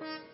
Thank you.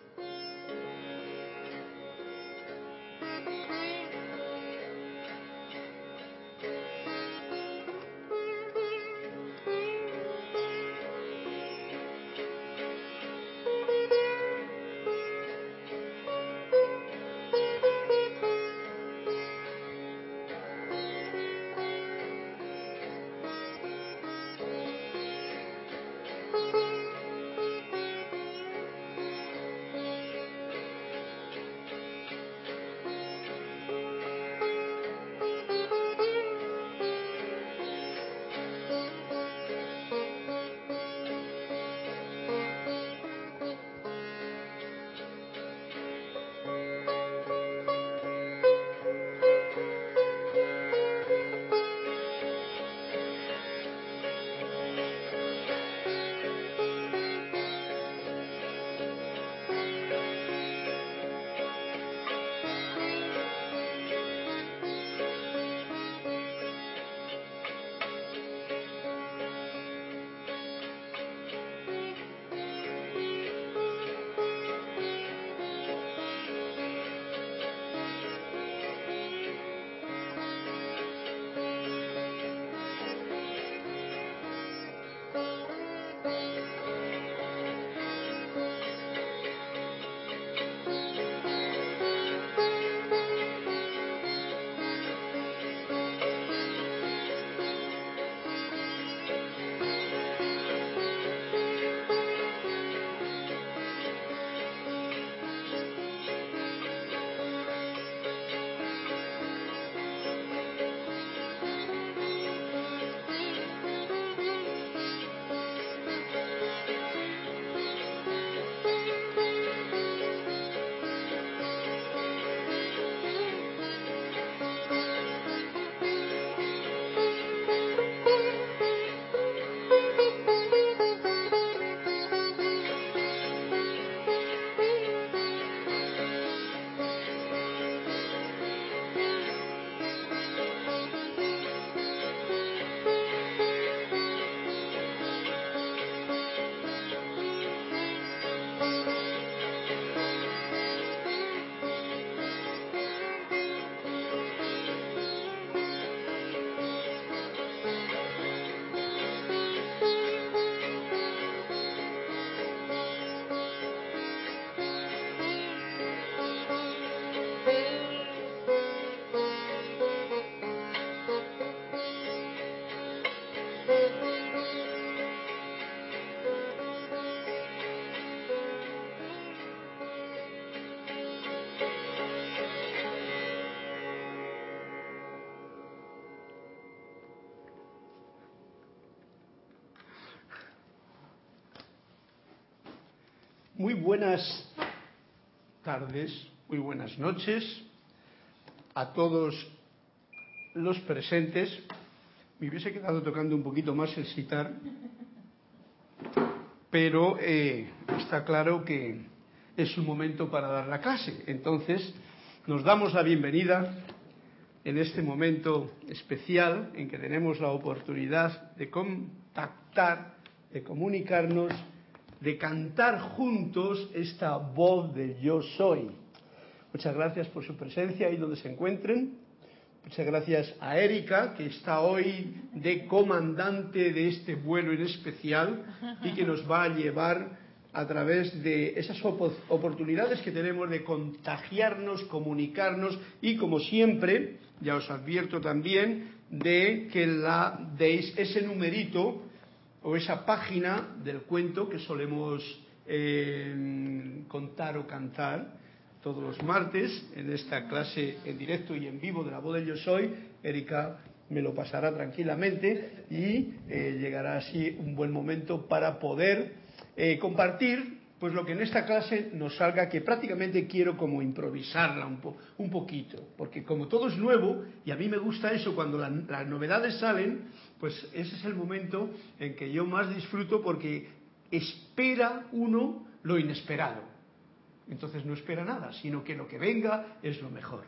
Muy buenas tardes, muy buenas noches a todos los presentes. Me hubiese quedado tocando un poquito más el sitar, pero eh, está claro que es un momento para dar la clase. Entonces, nos damos la bienvenida en este momento especial en que tenemos la oportunidad de contactar, de comunicarnos de cantar juntos esta voz del yo soy. Muchas gracias por su presencia ahí donde se encuentren. Muchas gracias a Erika, que está hoy de comandante de este vuelo en especial y que nos va a llevar a través de esas oportunidades que tenemos de contagiarnos, comunicarnos y, como siempre, ya os advierto también, de que la deis ese numerito o esa página del cuento que solemos eh, contar o cantar todos los martes en esta clase en directo y en vivo de la voz del yo soy. Erika me lo pasará tranquilamente y eh, llegará así un buen momento para poder eh, compartir pues lo que en esta clase nos salga, que prácticamente quiero como improvisarla un, un poquito, porque como todo es nuevo, y a mí me gusta eso, cuando las novedades salen, pues ese es el momento en que yo más disfruto porque espera uno lo inesperado. Entonces no espera nada, sino que lo que venga es lo mejor.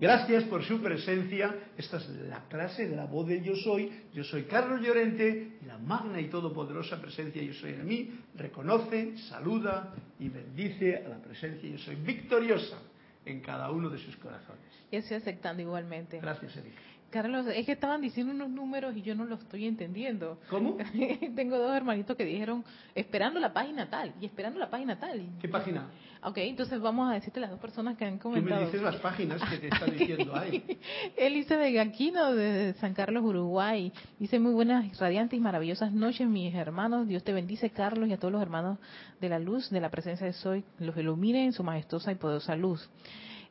Gracias por su presencia. Esta es la clase de la voz de Yo Soy. Yo soy Carlos Llorente la magna y todopoderosa presencia Yo Soy en mí reconoce, saluda y bendice a la presencia Yo Soy victoriosa en cada uno de sus corazones. Y estoy aceptando igualmente. Gracias, Erika. Carlos, es que estaban diciendo unos números y yo no los estoy entendiendo. ¿Cómo? Tengo dos hermanitos que dijeron esperando la página tal y esperando la página tal. ¿Qué página? Ok, entonces vamos a decirte las dos personas que han Tú comentado. me dices las páginas que te están diciendo ahí. Elizabeth Gaquino de San Carlos, Uruguay. Dice muy buenas, radiantes y maravillosas noches, mis hermanos. Dios te bendice, Carlos, y a todos los hermanos de la luz, de la presencia de Soy. Los ilumine en su majestuosa y poderosa luz.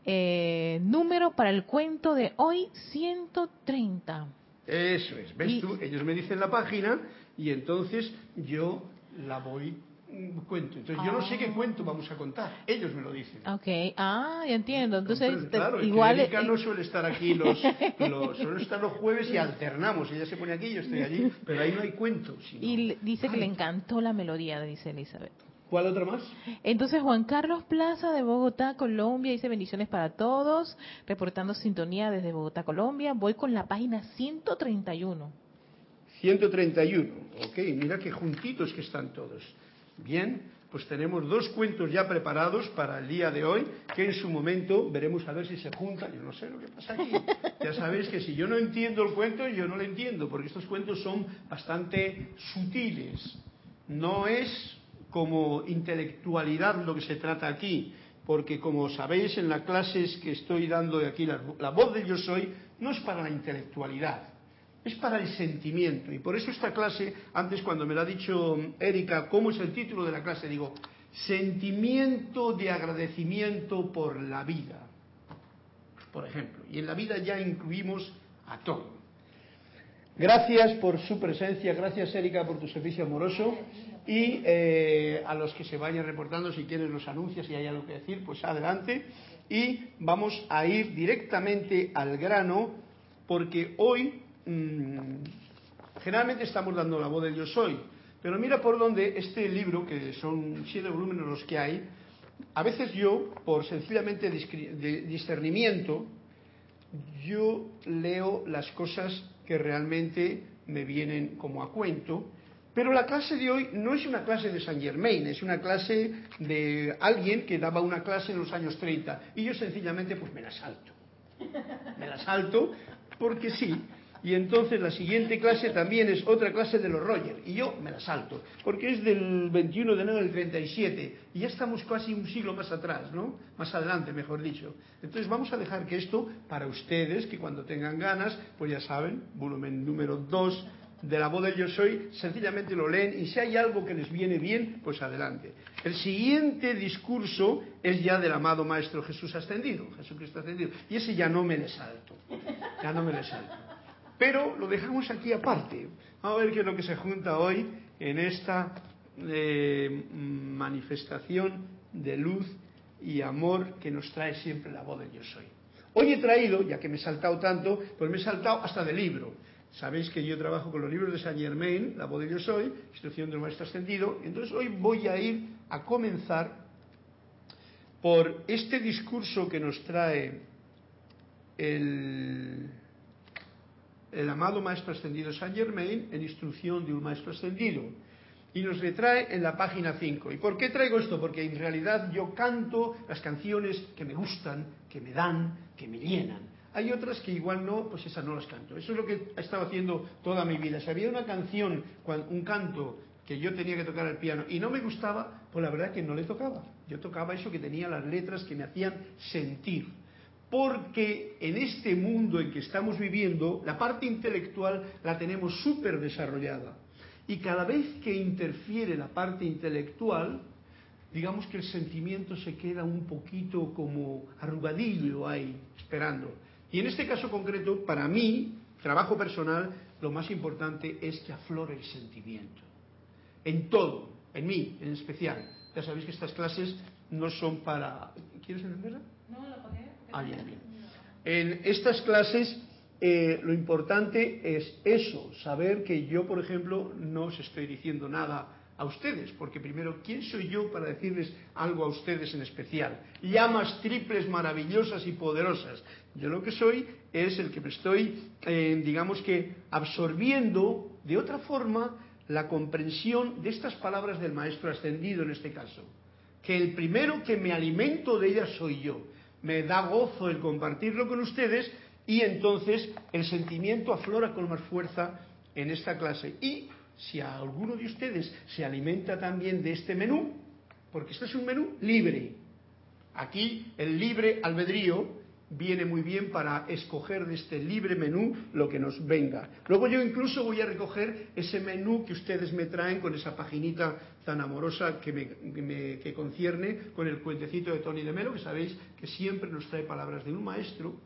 Eh, número para el cuento de hoy, 130. Eso es. ¿Ves Y- tú? Ellos me dicen la página y entonces yo la voy mm, cuento. Entonces yo no sé qué Ah. cuento vamos a contar. Ellos me lo dicen. Ok, ah, ya entiendo. Entonces, Entonces, claro, igual. es no suele estar aquí los, los suele estar los jueves y alternamos. Ella se pone aquí, yo estoy allí, pero ahí no hay cuentos. sino- y dice que le encantó la melodía, dice Elizabeth. ¿Cuál otra más? Entonces Juan Carlos Plaza de Bogotá, Colombia, dice bendiciones para todos, reportando sintonía desde Bogotá, Colombia. Voy con la página 131. 131. Ok, mira qué juntitos que están todos. Bien, pues tenemos dos cuentos ya preparados para el día de hoy, que en su momento veremos a ver si se juntan. Yo no sé lo que pasa aquí. Ya sabéis que si yo no entiendo el cuento, yo no lo entiendo, porque estos cuentos son bastante sutiles. No es como intelectualidad lo que se trata aquí, porque como sabéis en las clases que estoy dando de aquí, la, voz del yo soy, no es para la intelectualidad, es para el sentimiento. Y por eso esta clase, antes cuando me lo ha dicho Erika, ¿cómo es el título de la clase? Digo, sentimiento de agradecimiento por la vida. Por ejemplo, y en la vida ya incluimos a todo. Gracias por su presencia, gracias Erika por tu servicio amoroso. Y eh, a los que se vayan reportando si quieren los anuncios, si hay algo que decir, pues adelante. Y vamos a ir directamente al grano porque hoy mm, generalmente estamos dando la voz del yo soy, pero mira por dónde este libro, que son siete volúmenes los que hay, a veces yo, por sencillamente discernimiento, yo leo las cosas que realmente me vienen como a cuento, pero la clase de hoy no es una clase de Saint Germain, es una clase de alguien que daba una clase en los años 30 y yo sencillamente pues me la salto. Me la salto porque sí. Y entonces la siguiente clase también es otra clase de los Roger y yo me la salto porque es del 21 de enero del 37 y ya estamos casi un siglo más atrás, ¿no? Más adelante, mejor dicho. Entonces vamos a dejar que esto para ustedes, que cuando tengan ganas, pues ya saben, volumen número 2 de la voz del yo soy, sencillamente lo leen y si hay algo que les viene bien, pues adelante. El siguiente discurso es ya del amado Maestro Jesús ascendido, Jesucristo ascendido, y ese ya no me le salto, ya no me le salto. Pero lo dejamos aquí aparte. Vamos a ver qué es lo que se junta hoy en esta eh, manifestación de luz y amor que nos trae siempre la voz del yo soy. Hoy he traído, ya que me he saltado tanto, pues me he saltado hasta del libro. Sabéis que yo trabajo con los libros de Saint Germain, La voz de yo soy, instrucción del maestro ascendido. Entonces hoy voy a ir a comenzar por este discurso que nos trae el, el amado maestro ascendido Saint Germain en instrucción de un maestro ascendido. Y nos le trae en la página 5. ¿Y por qué traigo esto? Porque en realidad yo canto las canciones que me gustan, que me dan, que me llenan. Hay otras que igual no, pues esas no las canto. Eso es lo que he estado haciendo toda mi vida. Si había una canción, un canto que yo tenía que tocar el piano y no me gustaba, pues la verdad que no le tocaba. Yo tocaba eso que tenía las letras que me hacían sentir. Porque en este mundo en que estamos viviendo, la parte intelectual la tenemos súper desarrollada. Y cada vez que interfiere la parte intelectual, digamos que el sentimiento se queda un poquito como arrugadillo ahí, esperando. Y en este caso concreto, para mí, trabajo personal, lo más importante es que aflore el sentimiento. En todo, en mí en especial. Ya sabéis que estas clases no son para... ¿Quieres entenderla? No, lo pagué. Ah, bien, bien. En estas clases eh, lo importante es eso, saber que yo, por ejemplo, no os estoy diciendo nada a ustedes, porque primero, ¿quién soy yo para decirles algo a ustedes en especial? Llamas triples maravillosas y poderosas. Yo lo que soy es el que me estoy, eh, digamos que, absorbiendo de otra forma la comprensión de estas palabras del Maestro Ascendido en este caso. Que el primero que me alimento de ellas soy yo. Me da gozo el compartirlo con ustedes y entonces el sentimiento aflora con más fuerza en esta clase. Y si a alguno de ustedes se alimenta también de este menú, porque este es un menú libre. Aquí el libre albedrío viene muy bien para escoger de este libre menú lo que nos venga. Luego yo incluso voy a recoger ese menú que ustedes me traen con esa paginita tan amorosa que me, que concierne con el cuentecito de Tony de Melo, que sabéis que siempre nos trae palabras de un maestro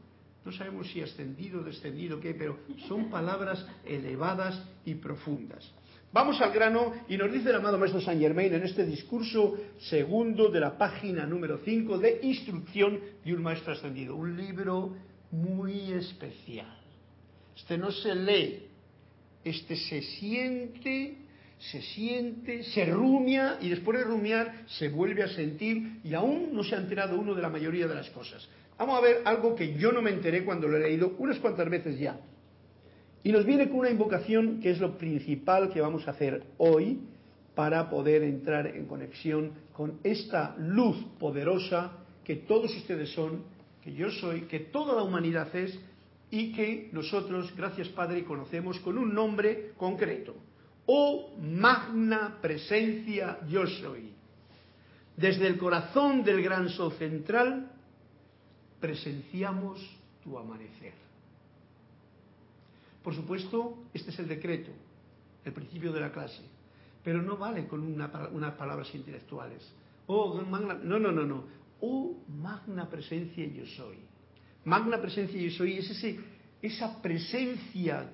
no sabemos si ascendido, descendido, qué, pero son palabras elevadas y profundas. Vamos al grano y nos dice el amado Maestro Saint Germain en este discurso segundo de la página número 5 de Instrucción de un Maestro Ascendido. Un libro muy especial. Este no se lee, este se siente, se siente, se rumia y después de rumiar se vuelve a sentir y aún no se ha enterado uno de la mayoría de las cosas. Vamos a ver algo que yo no me enteré cuando lo he leído unas cuantas veces ya. Y nos viene con una invocación que es lo principal que vamos a hacer hoy para poder entrar en conexión con esta luz poderosa que todos ustedes son, que yo soy, que toda la humanidad es y que nosotros, gracias Padre, conocemos con un nombre concreto. Oh magna presencia yo soy. Desde el corazón del gran sol central presenciamos tu amanecer. Por supuesto, este es el decreto, el principio de la clase, pero no vale con unas palabras intelectuales. Oh, magna, no, no, no, no. Oh, magna presencia yo soy. Magna presencia yo soy es ese, esa presencia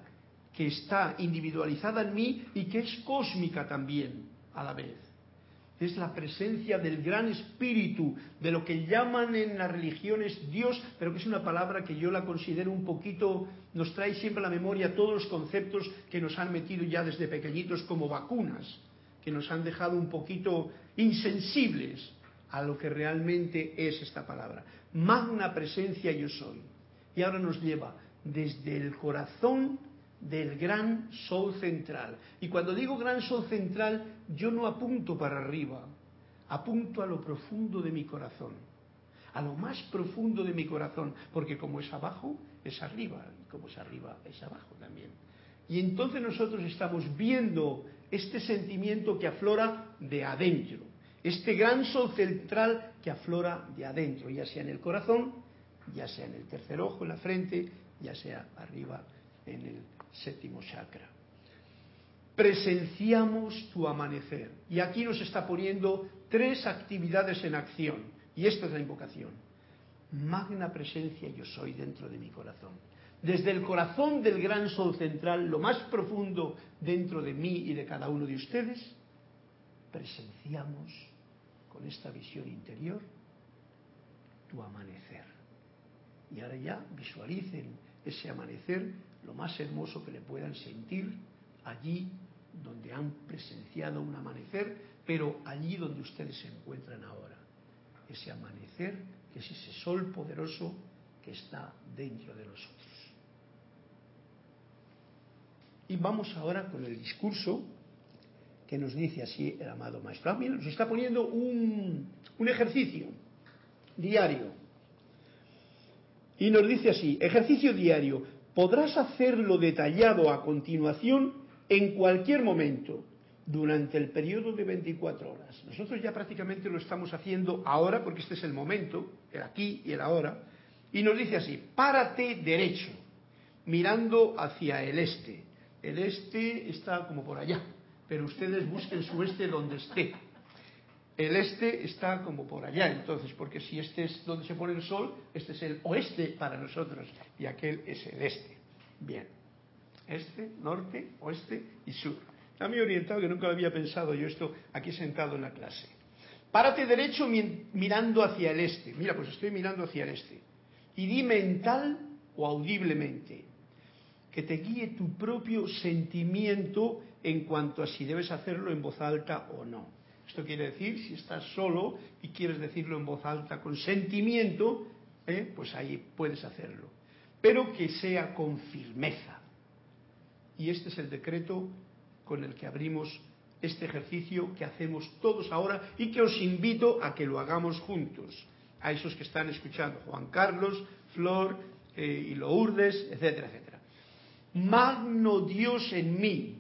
que está individualizada en mí y que es cósmica también a la vez es la presencia del gran espíritu, de lo que llaman en las religiones Dios, pero que es una palabra que yo la considero un poquito, nos trae siempre a la memoria todos los conceptos que nos han metido ya desde pequeñitos como vacunas, que nos han dejado un poquito insensibles a lo que realmente es esta palabra. Magna presencia yo soy. Y ahora nos lleva desde el corazón del gran sol central. Y cuando digo gran sol central, yo no apunto para arriba, apunto a lo profundo de mi corazón, a lo más profundo de mi corazón, porque como es abajo, es arriba, y como es arriba, es abajo también. Y entonces nosotros estamos viendo este sentimiento que aflora de adentro, este gran sol central que aflora de adentro, ya sea en el corazón, ya sea en el tercer ojo, en la frente, ya sea arriba en el séptimo chakra. Presenciamos tu amanecer. Y aquí nos está poniendo tres actividades en acción. Y esta es la invocación. Magna presencia yo soy dentro de mi corazón. Desde el corazón del gran sol central, lo más profundo dentro de mí y de cada uno de ustedes, presenciamos con esta visión interior tu amanecer. Y ahora ya visualicen ese amanecer lo más hermoso que le puedan sentir allí donde han presenciado un amanecer, pero allí donde ustedes se encuentran ahora. Ese amanecer, que es ese sol poderoso que está dentro de nosotros. Y vamos ahora con el discurso que nos dice así el amado maestro. Ah, nos está poniendo un, un ejercicio diario. Y nos dice así, ejercicio diario, podrás hacerlo detallado a continuación en cualquier momento durante el periodo de 24 horas. Nosotros ya prácticamente lo estamos haciendo ahora porque este es el momento, el aquí y el ahora, y nos dice así, párate derecho, mirando hacia el este. El este está como por allá, pero ustedes busquen su este donde esté. El este está como por allá, entonces, porque si este es donde se pone el sol, este es el oeste para nosotros y aquel es el este. Bien. Este, norte, oeste y sur. Está muy orientado que nunca había pensado yo esto aquí sentado en la clase. Párate derecho mirando hacia el este. Mira, pues estoy mirando hacia el este. Y di mental o audiblemente que te guíe tu propio sentimiento en cuanto a si debes hacerlo en voz alta o no. Esto quiere decir, si estás solo y quieres decirlo en voz alta con sentimiento, ¿eh? pues ahí puedes hacerlo. Pero que sea con firmeza. Y este es el decreto con el que abrimos este ejercicio que hacemos todos ahora y que os invito a que lo hagamos juntos. A esos que están escuchando, Juan Carlos, Flor eh, y Lourdes, etcétera, etcétera. Magno Dios en mí,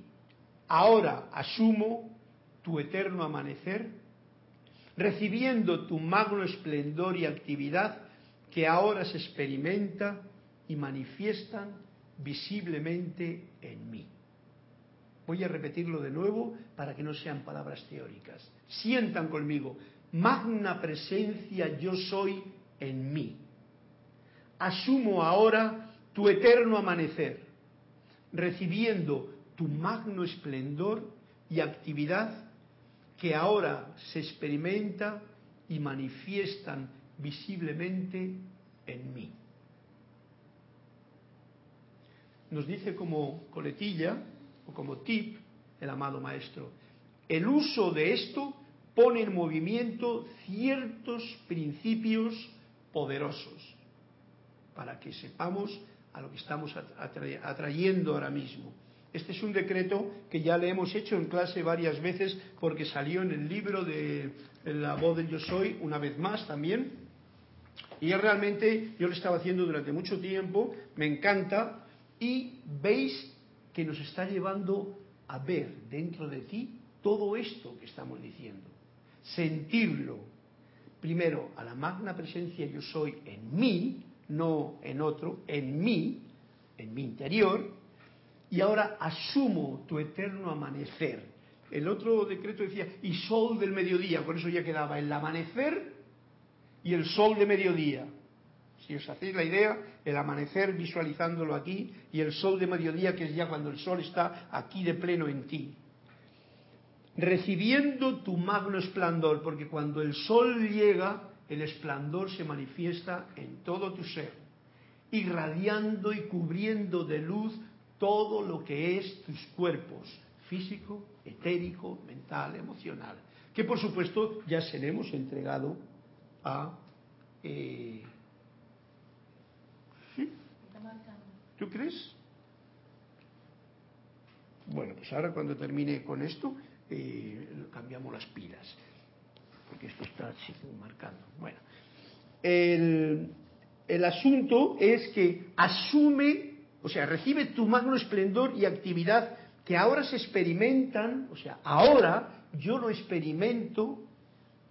ahora asumo tu eterno amanecer, recibiendo tu magno esplendor y actividad que ahora se experimenta y manifiestan visiblemente en mí. Voy a repetirlo de nuevo para que no sean palabras teóricas. Sientan conmigo, magna presencia yo soy en mí. Asumo ahora tu eterno amanecer, recibiendo tu magno esplendor y actividad que ahora se experimenta y manifiestan visiblemente en mí. Nos dice como coletilla o como tip el amado maestro, el uso de esto pone en movimiento ciertos principios poderosos para que sepamos a lo que estamos atrayendo ahora mismo. Este es un decreto que ya le hemos hecho en clase varias veces porque salió en el libro de La voz del yo soy una vez más también. Y realmente yo lo estaba haciendo durante mucho tiempo, me encanta y veis que nos está llevando a ver dentro de ti todo esto que estamos diciendo. Sentirlo, primero, a la magna presencia yo soy en mí, no en otro, en mí, en mi interior, y ahora asumo tu eterno amanecer. El otro decreto decía, y sol del mediodía, por eso ya quedaba el amanecer y el sol de mediodía. Si os hacéis la idea, el amanecer visualizándolo aquí y el sol de mediodía, que es ya cuando el sol está aquí de pleno en ti. Recibiendo tu magno esplendor, porque cuando el sol llega, el esplendor se manifiesta en todo tu ser, irradiando y cubriendo de luz todo lo que es tus cuerpos, físico, etérico, mental, emocional, que por supuesto ya seremos entregado a... Eh, ¿Tú crees? Bueno, pues ahora cuando termine con esto, eh, cambiamos las pilas, porque esto está así marcando. Bueno, el, el asunto es que asume, o sea, recibe tu magno esplendor y actividad que ahora se experimentan, o sea, ahora yo lo experimento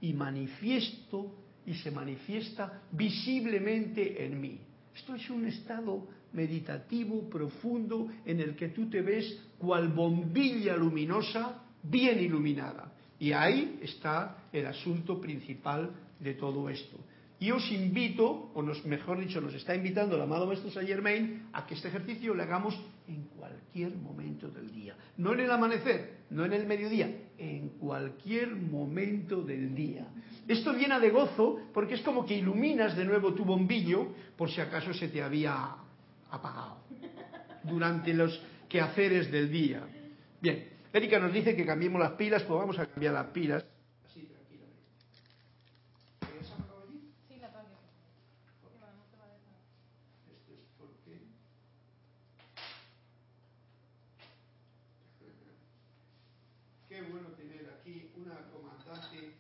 y manifiesto y se manifiesta visiblemente en mí. Esto es un estado meditativo, profundo, en el que tú te ves cual bombilla luminosa bien iluminada. Y ahí está el asunto principal de todo esto. Y os invito, o mejor dicho, nos está invitando el amado Maestro Saint Germain a que este ejercicio lo hagamos en cualquier momento del día. No en el amanecer, no en el mediodía, en cualquier momento del día. Esto llena de gozo porque es como que iluminas de nuevo tu bombillo por si acaso se te había apagado durante los quehaceres del día. Bien, Erika nos dice que cambiemos las pilas, pues vamos a cambiar las pilas. Qué bueno tener comandante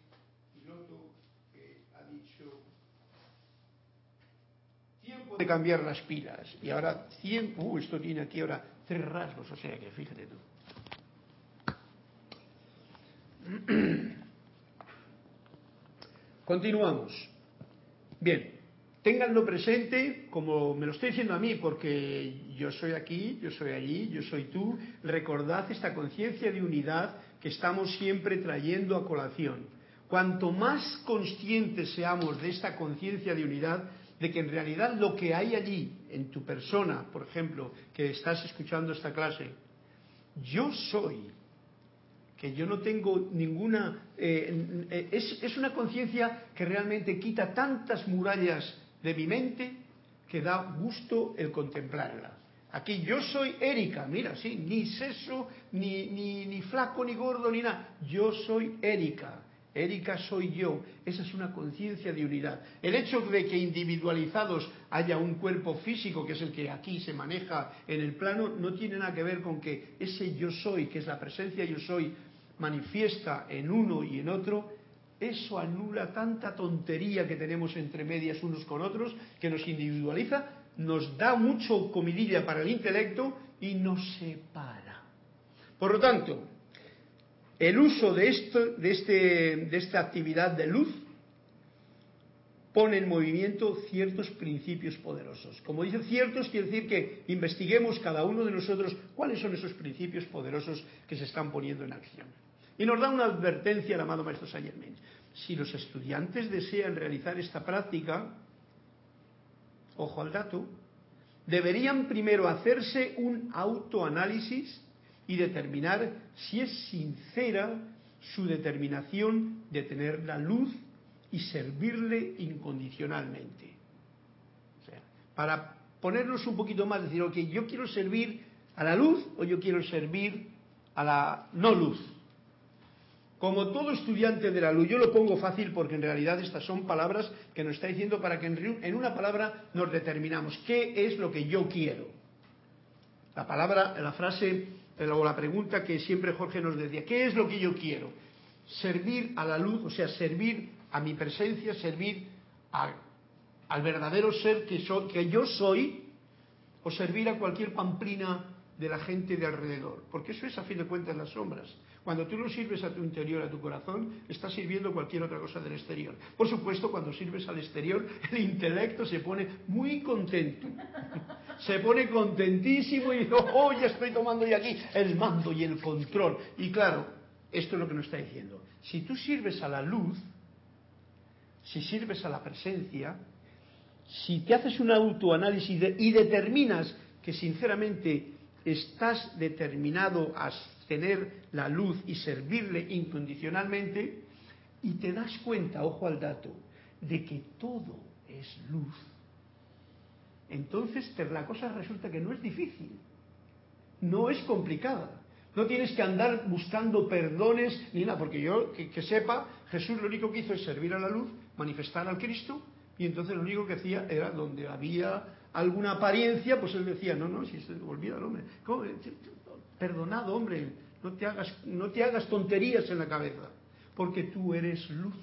piloto que ha dicho tiempo de cambiar las pilas y ahora tiempo, uh, esto tiene aquí ahora tres rasgos, o sea que fíjate tú. Continuamos. Bien, ténganlo presente como me lo estoy diciendo a mí, porque yo soy aquí, yo soy allí, yo soy tú. Recordad esta conciencia de unidad que estamos siempre trayendo a colación. Cuanto más conscientes seamos de esta conciencia de unidad, de que en realidad lo que hay allí en tu persona, por ejemplo, que estás escuchando esta clase, yo soy, que yo no tengo ninguna... Eh, es, es una conciencia que realmente quita tantas murallas de mi mente que da gusto el contemplarla. Aquí yo soy Erika, mira, sí, ni seso, ni, ni, ni flaco, ni gordo, ni nada. Yo soy Erika. Erika soy yo. Esa es una conciencia de unidad. El hecho de que individualizados haya un cuerpo físico, que es el que aquí se maneja en el plano, no tiene nada que ver con que ese yo soy, que es la presencia yo soy, manifiesta en uno y en otro, eso anula tanta tontería que tenemos entre medias unos con otros, que nos individualiza, nos da mucho comidilla para el intelecto y nos separa. Por lo tanto, el uso de, este, esta actividad de luz pone en movimiento ciertos principios poderosos. Como dice ciertos, quiere decir que investiguemos cada uno de nosotros cuáles son esos principios poderosos que se están poniendo en acción. Y nos da una advertencia el amado Maestro Saint Si los estudiantes desean realizar esta práctica, ojo al dato, deberían primero hacerse un autoanálisis y determinar si es sincera su determinación de tener la luz y servirle incondicionalmente. O sea, para ponernos un poquito más, decir, ok, yo quiero servir a la luz o yo quiero servir a la no luz. Como todo estudiante de la luz, yo lo pongo fácil porque en realidad estas son palabras que nos está diciendo para que en una palabra nos determinamos qué es lo que yo quiero. La palabra, la frase o la pregunta que siempre Jorge nos decía, ¿qué es lo que yo quiero? Servir a la luz, o sea, servir a mi presencia, servir al verdadero ser que, que yo soy, o servir a cualquier pamplina de la gente de alrededor, porque eso es a fin de cuentas las sombras. Cuando tú no sirves a tu interior, a tu corazón, estás sirviendo cualquier otra cosa del exterior. Por supuesto, cuando sirves al exterior, el intelecto se pone muy contento. Se pone contentísimo y dice, oh, ya estoy tomando ya aquí el mando y el control. Y claro, esto es lo que nos está diciendo. Si tú sirves a la luz, si sirves a la presencia, si te haces un autoanálisis y determinas que sinceramente estás determinado a tener la luz y servirle incondicionalmente, y te das cuenta, ojo al dato, de que todo es luz, entonces la cosa resulta que no es difícil, no es complicada. No tienes que andar buscando perdones ni nada, porque yo que, sepa, Jesús lo único que hizo es servir a la luz, manifestar al Cristo, y entonces lo único que hacía era donde había alguna apariencia, pues él decía, no, no, si se olvida el hombre, perdonado hombre, no te, hagas, no te hagas tonterías en la cabeza, porque tú eres luz,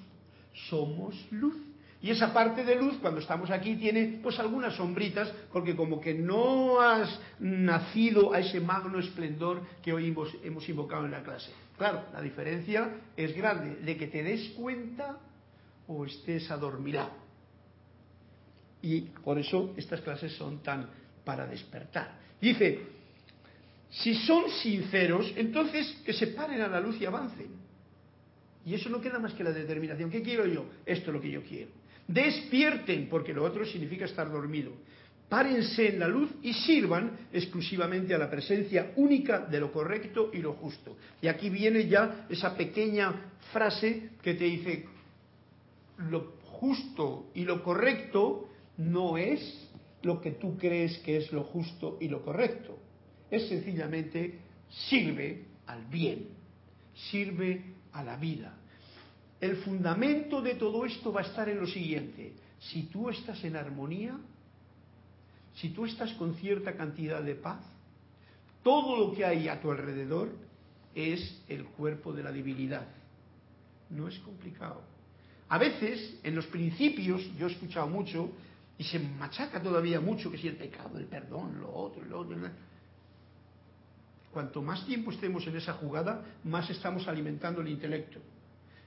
somos luz. Y esa parte de luz, cuando estamos aquí, tiene pues algunas sombritas, porque como que no has nacido a ese magno esplendor que hoy hemos, invocado en la clase. Claro, la diferencia es grande, de que te des cuenta o estés adormilado. Y por eso estas clases son tan para despertar. Dice, si son sinceros, entonces que se paren a la luz y avancen. Y eso no queda más que la determinación. ¿Qué quiero yo? Esto es lo que yo quiero. Despierten, porque lo otro significa estar dormido. Párense en la luz y sirvan exclusivamente a la presencia única de lo correcto y lo justo. Y aquí viene ya esa pequeña frase que te dice, lo justo y lo correcto no es lo que tú crees que es lo justo y lo correcto. Es sencillamente sirve al bien, sirve a la vida. El fundamento de todo esto va a estar en lo siguiente. Si tú estás en armonía, si tú estás con cierta cantidad de paz, todo lo que hay a tu alrededor es el cuerpo de la divinidad. No es complicado. A veces, en los principios, yo he escuchado mucho, y se machaca todavía mucho que si el pecado, el perdón, lo otro, lo otro. Cuanto más tiempo estemos en esa jugada, más estamos alimentando el intelecto.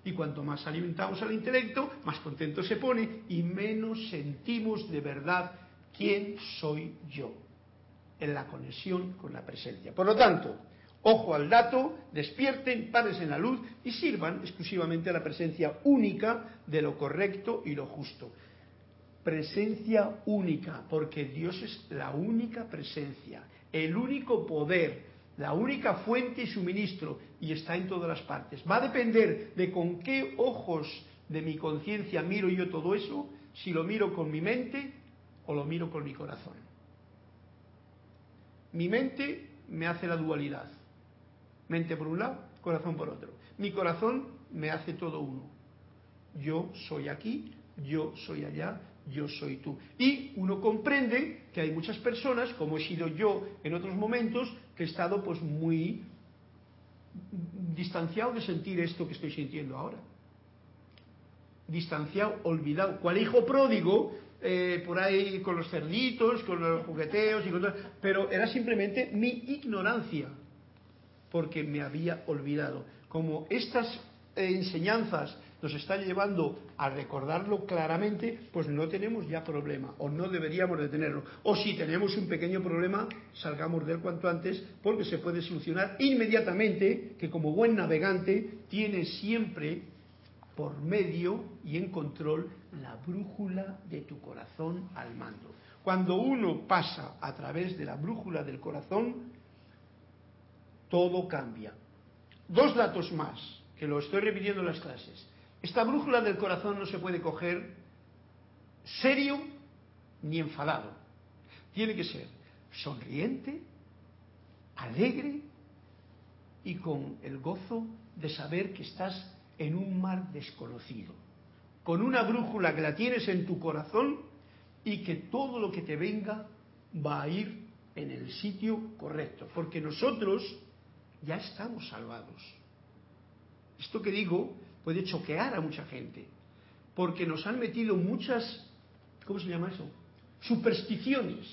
Y cuanto más alimentamos al intelecto, más contento se pone y menos sentimos de verdad quién soy yo en la conexión con la presencia. Por lo tanto, ojo al dato, despierten, pares en la luz y sirvan exclusivamente a la presencia única de lo correcto y lo justo presencia única, porque Dios es la única presencia, el único poder, la única fuente y suministro, y está en todas las partes. Va a depender de con qué ojos de mi conciencia miro yo todo eso, si lo miro con mi mente o lo miro con mi corazón. Mi mente me hace la dualidad. Mente por un lado, corazón por otro. Mi corazón me hace todo uno. Yo soy aquí, yo soy allá, yo soy tú. Y uno comprende que hay muchas personas, como he sido yo en otros momentos, que he estado pues muy distanciado de sentir esto que estoy sintiendo ahora. Distanciado, olvidado. Cual hijo pródigo, eh, por ahí con los cerditos, con los jugueteos y con todo, pero era simplemente mi ignorancia, porque me había olvidado. Como estas enseñanzas nos están llevando a recordarlo claramente, pues no tenemos ya problema, o no deberíamos de tenerlo. O si tenemos un pequeño problema, salgamos de él cuanto antes, porque se puede solucionar inmediatamente, que como buen navegante tiene siempre por medio y en control la brújula de tu corazón al mando. Cuando uno pasa a través de la brújula del corazón, todo cambia. Dos datos más, que lo estoy repitiendo en las clases. Esta brújula del corazón no se puede coger serio ni enfadado. Tiene que ser sonriente, alegre y con el gozo de saber que estás en un mar desconocido. Con una brújula que la tienes en tu corazón y que todo lo que te venga va a ir en el sitio correcto. Porque nosotros ya estamos salvados. Esto que digo puede choquear a mucha gente, porque nos han metido muchas, ¿cómo se llama eso? Supersticiones,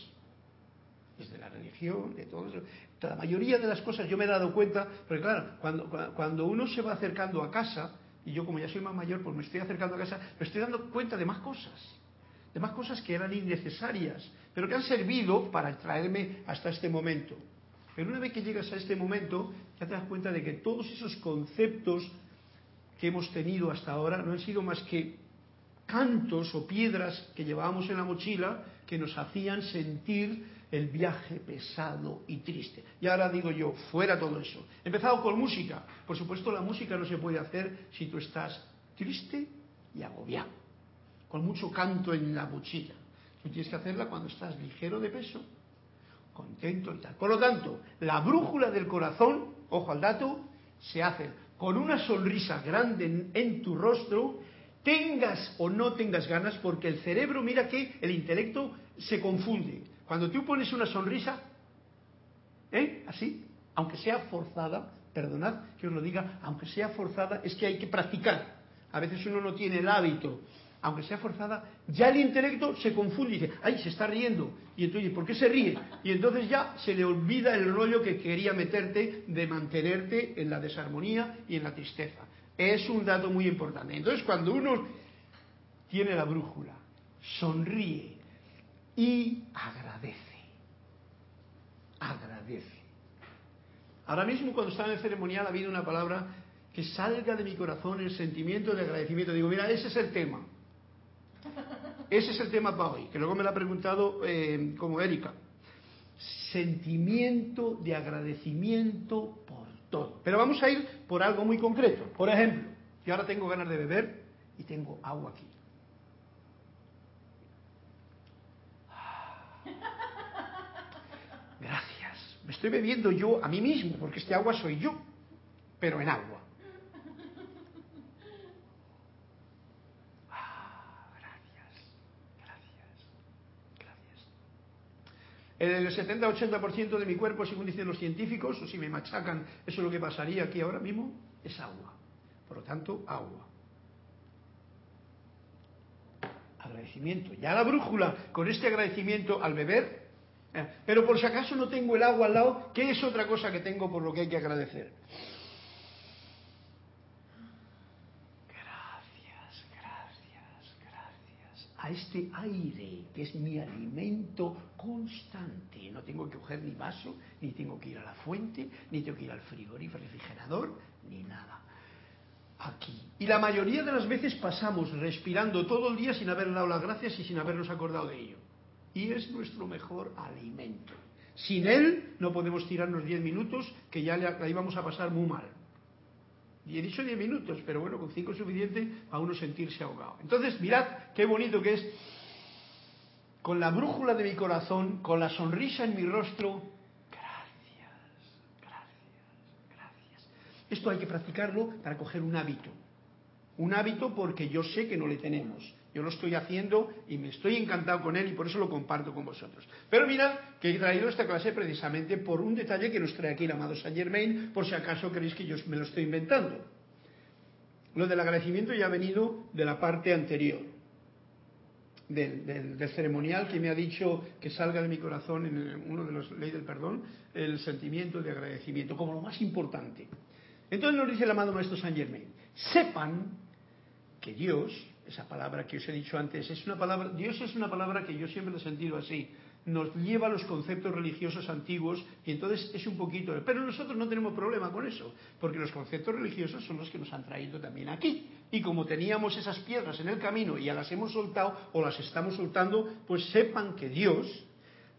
desde la religión, de todo eso. La mayoría de las cosas yo me he dado cuenta, porque claro, cuando, cuando uno se va acercando a casa, y yo como ya soy más mayor, pues me estoy acercando a casa, me estoy dando cuenta de más cosas, de más cosas que eran innecesarias, pero que han servido para traerme hasta este momento. Pero una vez que llegas a este momento, ya te das cuenta de que todos esos conceptos que hemos tenido hasta ahora no han sido más que cantos o piedras que llevábamos en la mochila que nos hacían sentir el viaje pesado y triste. Y ahora digo yo, fuera todo eso. Empezado con música. Por supuesto, la música no se puede hacer si tú estás triste y agobiado, con mucho canto en la mochila. Tú tienes que hacerla cuando estás ligero de peso, contento y tal. Por lo tanto, la brújula del corazón, ojo al dato, se hace con una sonrisa grande en, tu rostro, tengas o no tengas ganas, porque el cerebro, mira que el intelecto se confunde. Cuando tú pones una sonrisa, ¿eh? Así, aunque sea forzada, perdonad que os lo diga, aunque sea forzada, es que hay que practicar. A veces uno no tiene el hábito aunque sea forzada, ya el intelecto se confunde y dice, ay, se está riendo. Y entonces, ¿por qué se ríe? Y entonces ya se le olvida el rollo que quería meterte de mantenerte en la desarmonía y en la tristeza. Es un dato muy importante. Entonces, cuando uno tiene la brújula, sonríe y agradece. Agradece. Ahora mismo, cuando estaba en el ceremonial, ha habido una palabra que salga de mi corazón el sentimiento de agradecimiento. Digo, mira, ese es el tema. Ese es el tema para hoy, que luego me lo ha preguntado eh, como Erika. Sentimiento de agradecimiento por todo. Pero vamos a ir por algo muy concreto. Por ejemplo, yo ahora tengo ganas de beber y tengo agua aquí. Gracias. Me estoy bebiendo yo a mí mismo, porque este agua soy yo, pero en agua. El 70-80% de mi cuerpo, según dicen los científicos, o si me machacan, eso es lo que pasaría aquí ahora mismo, es agua. Por lo tanto, agua. Agradecimiento. Ya la brújula, con este agradecimiento al beber, eh, pero por si acaso no tengo el agua al lado, ¿qué es otra cosa que tengo por lo que hay que agradecer? A este aire que es mi alimento constante. No tengo que coger ni vaso, ni tengo que ir a la fuente, ni tengo que ir al frigorífico, refrigerador, ni nada. Aquí. Y la mayoría de las veces pasamos respirando todo el día sin haber dado las gracias y sin habernos acordado de ello. Y es nuestro mejor alimento. Sin él no podemos tirarnos 10 minutos que ya la íbamos a pasar muy mal. Y he dicho 10 minutos, pero bueno, con 5 es suficiente a uno sentirse ahogado. Entonces, mirad qué bonito que es. Con la brújula de mi corazón, con la sonrisa en mi rostro, gracias, gracias, gracias. Esto hay que practicarlo para coger un hábito. Un hábito porque yo sé que no le tenemos. Yo lo estoy haciendo y me estoy encantado con él y por eso lo comparto con vosotros. Pero mirad que he traído esta clase precisamente por un detalle que nos trae aquí el amado Saint Germain, por si acaso creéis que yo me lo estoy inventando. Lo del agradecimiento ya ha venido de la parte anterior, del, ceremonial que me ha dicho que salga de mi corazón en uno de los leyes del perdón, el sentimiento de agradecimiento, como lo más importante. Entonces nos dice el amado Maestro Saint Germain, sepan que Dios, esa palabra que os he dicho antes, es una palabra, Dios es una palabra que yo siempre he sentido así, nos lleva a los conceptos religiosos antiguos y entonces es un poquito, pero nosotros no tenemos problema con eso, porque los conceptos religiosos son los que nos han traído también aquí. Y como teníamos esas piedras en el camino y ya las hemos soltado o las estamos soltando, pues sepan que Dios,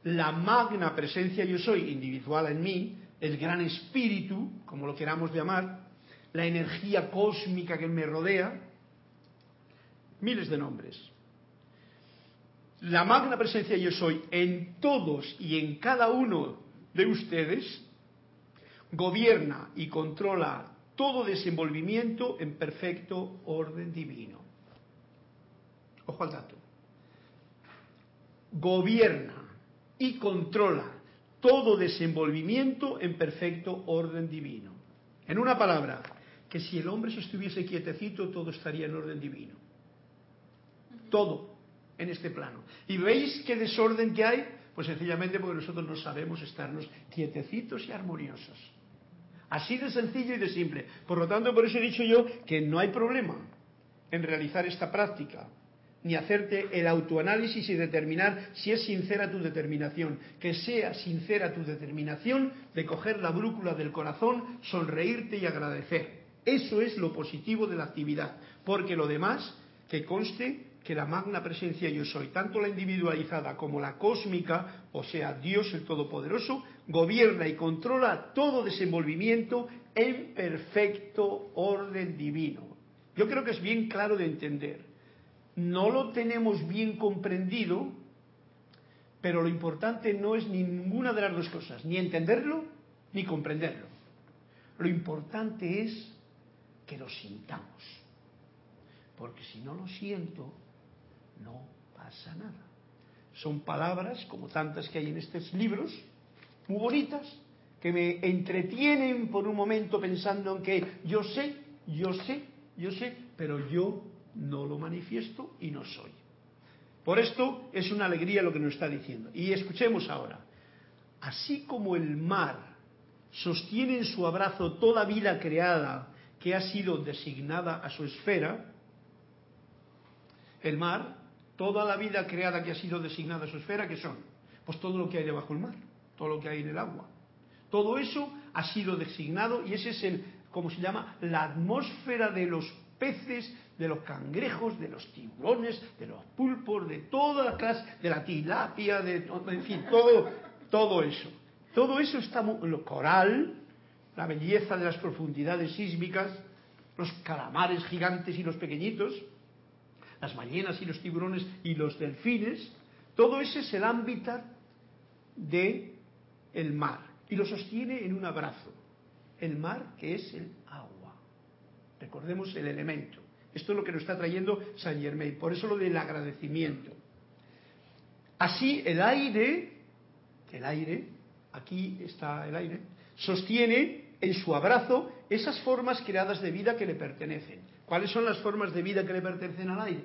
la magna presencia yo soy individual en mí, el gran espíritu, como lo queramos llamar, la energía cósmica que me rodea, miles de nombres. La magna presencia yo soy en todos y en cada uno de ustedes gobierna y controla todo desenvolvimiento en perfecto orden divino. Ojo al dato. Gobierna y controla todo desenvolvimiento en perfecto orden divino. En una palabra, que si el hombre se estuviese quietecito, todo estaría en orden divino todo en este plano. ¿Y veis qué desorden que hay? Pues sencillamente porque nosotros no sabemos estarnos quietecitos y armoniosos. Así de sencillo y de simple. Por lo tanto, por eso he dicho yo que no hay problema en realizar esta práctica, ni hacerte el autoanálisis y determinar si es sincera tu determinación. Que sea sincera tu determinación de coger la brújula del corazón, sonreírte y agradecer. Eso es lo positivo de la actividad, porque lo demás, que conste que la magna presencia yo soy, tanto la individualizada como la cósmica, o sea, Dios el Todopoderoso, gobierna y controla todo desenvolvimiento en perfecto orden divino. Yo creo que es bien claro de entender. No lo tenemos bien comprendido, pero lo importante no es ninguna de las dos cosas, ni entenderlo ni comprenderlo. Lo importante es que lo sintamos. Porque si no lo siento, no pasa nada. Son palabras, como tantas que hay en estos libros, muy bonitas, que me entretienen por un momento pensando en que yo sé, yo sé, yo sé, pero yo no lo manifiesto y no soy. Por esto es una alegría lo que nos está diciendo. Y escuchemos ahora. Así como el mar sostiene en su abrazo toda vida creada que ha sido designada a su esfera, el mar toda la vida creada que ha sido designada a su esfera, ¿qué son? Pues todo lo que hay debajo del mar, todo lo que hay en el agua. Todo eso ha sido designado y ese es el, como se llama, la atmósfera de los peces, de los cangrejos, de los tiburones, de los pulpos, de toda la clase, de la tilapia, de, en fin, todo, todo eso. Todo eso está, lo coral, la belleza de las profundidades sísmicas, los calamares gigantes y los pequeñitos, las ballenas y los tiburones y los delfines, todo ese es el ámbito de el mar y lo sostiene en un abrazo. El mar que es el agua. Recordemos el elemento. Esto es lo que nos está trayendo Saint Germain. Por eso lo del agradecimiento. Así el aire, el aire, aquí está el aire, sostiene en su abrazo esas formas creadas de vida que le pertenecen. ¿Cuáles son las formas de vida que le pertenecen al aire?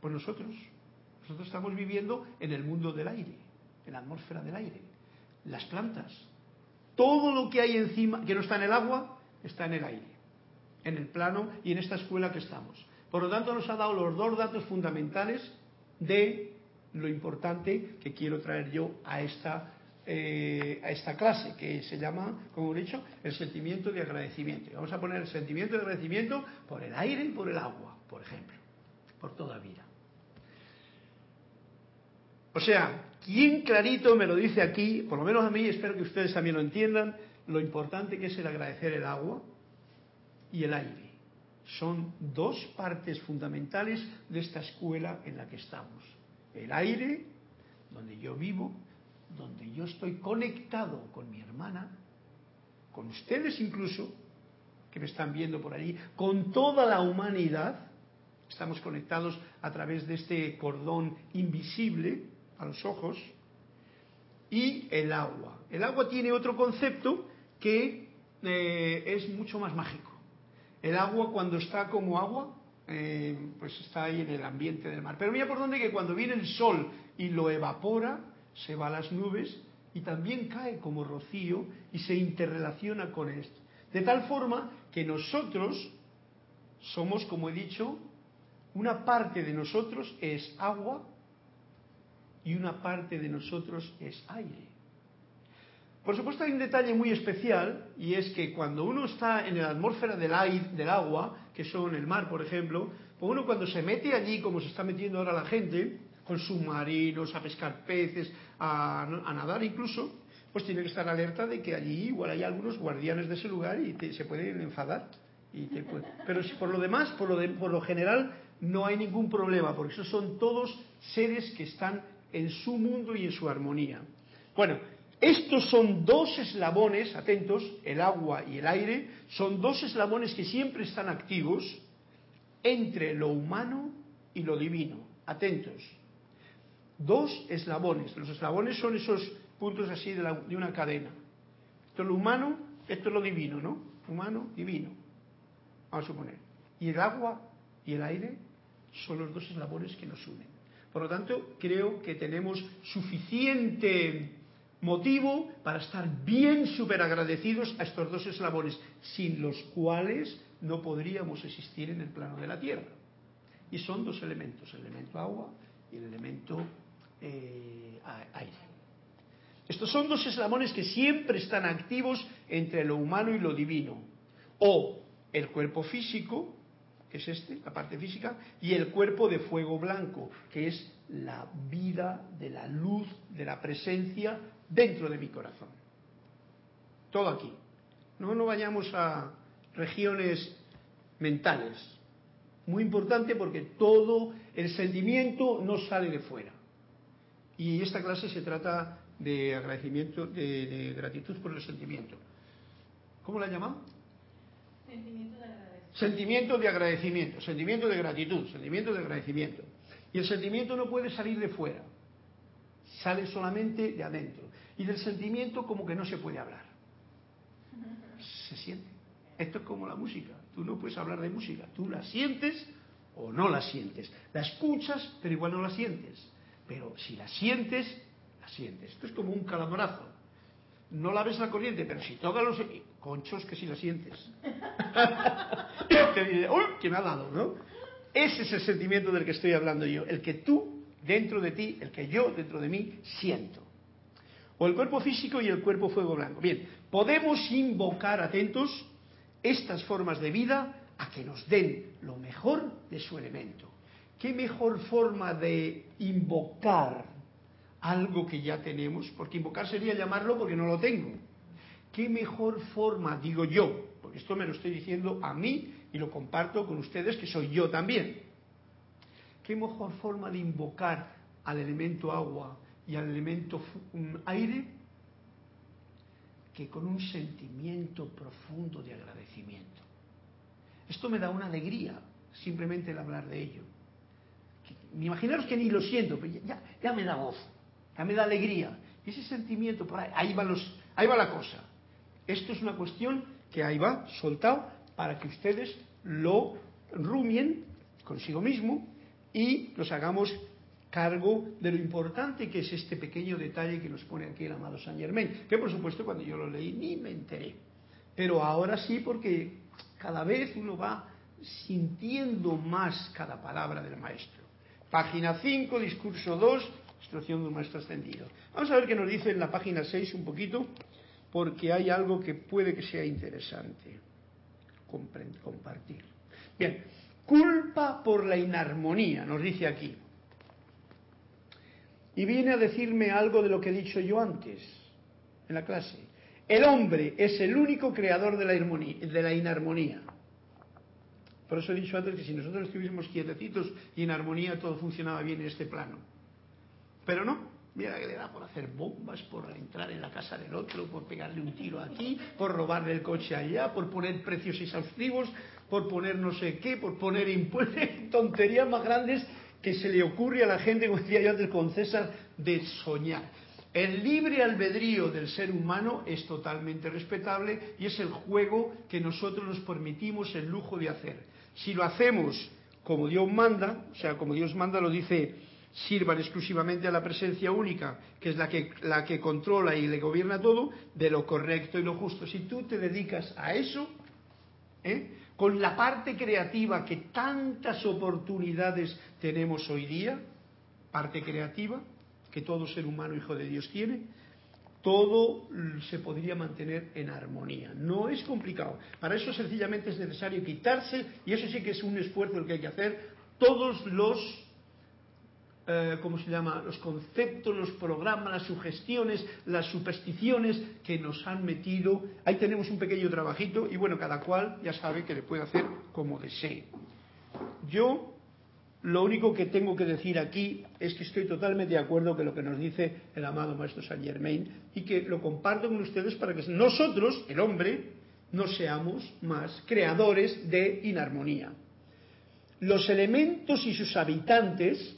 Pues nosotros, nosotros estamos viviendo en el mundo del aire, en la atmósfera del aire. Las plantas, todo lo que hay encima, que no está en el agua, está en el aire, en el plano y en esta escuela que estamos. Por lo tanto, nos ha dado los dos datos fundamentales de lo importante que quiero traer yo a esta eh, a esta clase, que se llama, como he dicho, el sentimiento de agradecimiento. vamos a poner el sentimiento de agradecimiento por el aire y por el agua, por ejemplo, por toda vida. O sea, ¿quién clarito me lo dice aquí? Por lo menos a mí, espero que ustedes también lo entiendan, lo importante que es el agradecer el agua y el aire. Son dos partes fundamentales de esta escuela en la que estamos. El aire, donde yo vivo, donde yo estoy conectado con mi hermana, con ustedes incluso, que me están viendo por allí, con toda la humanidad, estamos conectados a través de este cordón invisible a los ojos, y el agua. El agua tiene otro concepto que eh, es mucho más mágico. El agua cuando está como agua, eh, pues está ahí en el ambiente del mar. Pero mira por dónde que cuando viene el sol y lo evapora, se va a las nubes y también cae como rocío y se interrelaciona con esto. De tal forma que nosotros somos, como he dicho, una parte de nosotros es agua y una parte de nosotros es aire. Por supuesto hay un detalle muy especial y es que cuando uno está en la atmósfera del, aire, del agua, que son el mar por ejemplo, pues uno cuando se mete allí como se está metiendo ahora la gente, con submarinos, a pescar peces, a, nadar incluso, pues tiene que estar alerta de que allí igual hay algunos guardianes de ese lugar y se pueden enfadar. Y pero si por lo demás, por lo, por lo general, no hay ningún problema, porque esos son todos seres que están en su mundo y en su armonía. Bueno, estos son dos eslabones, atentos, el agua y el aire, son dos eslabones que siempre están activos entre lo humano y lo divino. Atentos. Dos eslabones. Los eslabones son esos puntos así de, una cadena. Esto es lo humano, esto es lo divino, ¿no? Humano, divino. Vamos a suponer. Y el agua y el aire son los dos eslabones que nos unen. Por lo tanto, creo que tenemos suficiente motivo para estar bien súper agradecidos a estos dos eslabones, sin los cuales no podríamos existir en el plano de la Tierra. Y son dos elementos, el elemento agua y el elemento eh, aire. Estos son dos eslabones que siempre están activos entre lo humano y lo divino. O el cuerpo físico que es este, la parte física, y el cuerpo de fuego blanco, que es la vida de la luz, de la presencia dentro de mi corazón. Todo aquí. No nos vayamos a regiones mentales. Muy importante porque todo el sentimiento no sale de fuera. Y esta clase se trata de agradecimiento, de, gratitud por el sentimiento. ¿Cómo la llaman? Sentimiento de agradecimiento Sentimiento de agradecimiento, sentimiento de gratitud, sentimiento de agradecimiento. Y el sentimiento no puede salir de fuera, sale solamente de adentro. Y del sentimiento como que no se puede hablar. Se siente. Esto es como la música. Tú no puedes hablar de música. Tú la sientes o no la sientes. La escuchas, pero igual no la sientes. Pero si la sientes, la sientes. Esto es como un calabrazo no la ves la corriente, pero si toca los conchos que si la sientes. te uy, que me ha dado, ¿no? Ese es el sentimiento del que estoy hablando yo, el que tú dentro de ti, el que yo dentro de mí siento. O el cuerpo físico y el cuerpo fuego blanco. Bien, podemos invocar, atentos, estas formas de vida a que nos den lo mejor de su elemento. ¿Qué mejor forma de invocar algo que ya tenemos, porque invocar sería llamarlo porque no lo tengo. ¿Qué mejor forma, digo yo, porque esto me lo estoy diciendo a mí y lo comparto con ustedes que soy yo también? ¿Qué mejor forma de invocar al elemento agua y al elemento aire que con un sentimiento profundo de agradecimiento? Esto me da una alegría simplemente el hablar de ello. Imaginaros que ni lo siento, pero ya, ya me da voz me da alegría. Ese sentimiento, ahí, va, la cosa. Esto es una cuestión que ahí va, soltado, para que ustedes lo rumien consigo mismo y los hagamos cargo de lo importante que es este pequeño detalle que nos pone aquí el amado Saint Germain, que por supuesto cuando yo lo leí ni me enteré. Pero ahora sí porque cada vez uno va sintiendo más cada palabra del maestro. Página 5, discurso 2, situación de un maestro ascendido. Vamos a ver qué nos dice en la página 6 un poquito, porque hay algo que puede que sea interesante compartir. Bien, culpa por la inarmonía, nos dice aquí. Y viene a decirme algo de lo que he dicho yo antes, en la clase. El hombre es el único creador de la inarmonía. Por eso he dicho antes que si nosotros estuviésemos quietecitos y en armonía todo funcionaba bien en este plano. Pero no, Mira que le da por hacer bombas, por entrar en la casa del otro, por pegarle un tiro aquí, por robarle el coche allá, por poner precios exhaustivos, por poner no sé qué, por poner tonterías más grandes que se le ocurre a la gente, como decía yo antes con César, de soñar. El libre albedrío del ser humano es totalmente respetable y es el juego que nosotros nos permitimos el lujo de hacer. Si lo hacemos como Dios manda, o sea, como Dios manda lo dice, sirvan exclusivamente a la presencia única, que es la que, la que controla y le gobierna todo, de lo correcto y lo justo. Si tú te dedicas a eso, ¿eh? con la parte creativa que tantas oportunidades tenemos hoy día, parte creativa, que todo ser humano hijo de Dios tiene, todo se podría mantener en armonía. No es complicado. Para eso sencillamente es necesario quitarse, y eso sí que es un esfuerzo el que hay que hacer, todos los, eh, ¿cómo se llama?, los conceptos, los programas, las sugestiones, las supersticiones que nos han metido. Ahí tenemos un pequeño trabajito y bueno, cada cual ya sabe que le puede hacer como desee. Yo lo único que tengo que decir aquí es que estoy totalmente de acuerdo con lo que nos dice el amado Maestro Saint Germain y que lo comparto con ustedes para que nosotros, el hombre, no seamos más creadores de inarmonía. Los elementos y sus habitantes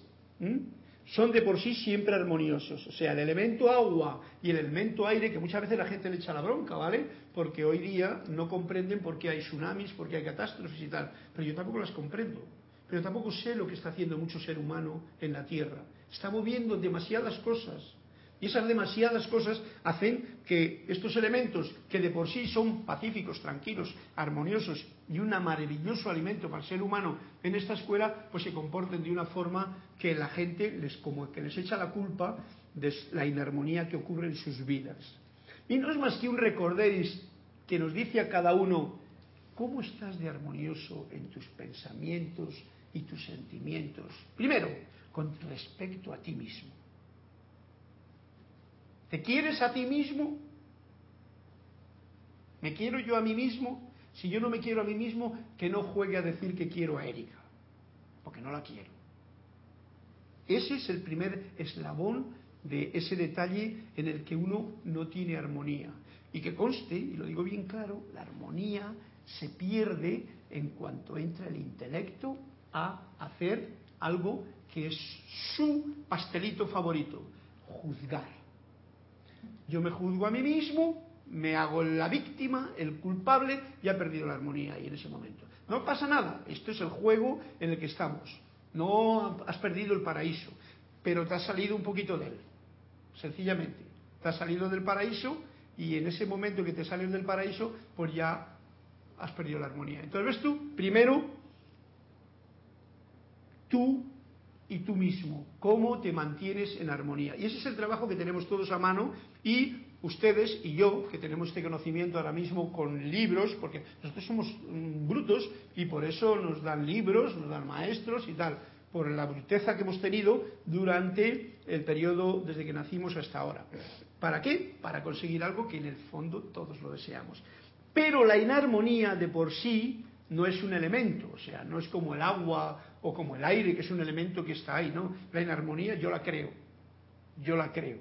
son de por sí siempre armoniosos. O sea, el elemento agua y el elemento aire, que muchas veces la gente le echa la bronca, ¿vale? Porque hoy día no comprenden por qué hay tsunamis, por qué hay catástrofes y tal. Pero yo tampoco las comprendo pero tampoco sé lo que está haciendo mucho ser humano en la Tierra. Está moviendo demasiadas cosas. Y esas demasiadas cosas hacen que estos elementos, que de por sí son pacíficos, tranquilos, armoniosos y un maravilloso alimento para el ser humano en esta escuela, pues se comporten de una forma que la gente les, como que les echa la culpa de la inarmonía que ocurre en sus vidas. Y no es más que un recorderis que nos dice a cada uno, ¿cómo estás de armonioso en tus pensamientos, y tus sentimientos. Primero, con respecto a ti mismo. ¿Te quieres a ti mismo? ¿Me quiero yo a mí mismo? Si yo no me quiero a mí mismo, que no juegue a decir que quiero a Erika, porque no la quiero. Ese es el primer eslabón de ese detalle en el que uno no tiene armonía. Y que conste, y lo digo bien claro, la armonía se pierde en cuanto entra el intelecto a hacer algo que es su pastelito favorito, juzgar. Yo me juzgo a mí mismo, me hago la víctima, el culpable, y ha perdido la armonía ahí en ese momento. No pasa nada, esto es el juego en el que estamos. No has perdido el paraíso, pero te has salido un poquito de él, sencillamente. Te has salido del paraíso y en ese momento que te sales del paraíso, pues ya has perdido la armonía. Entonces, ves tú, primero tú y tú mismo, cómo te mantienes en armonía. Y ese es el trabajo que tenemos todos a mano y ustedes y yo, que tenemos este conocimiento ahora mismo con libros, porque nosotros somos mm, brutos y por eso nos dan libros, nos dan maestros y tal, por la bruteza que hemos tenido durante el periodo desde que nacimos hasta ahora. ¿Para qué? Para conseguir algo que en el fondo todos lo deseamos. Pero la inarmonía de por sí no es un elemento, o sea, no es como el agua o como el aire, que es un elemento que está ahí, ¿no? La inarmonía yo la creo, yo la creo.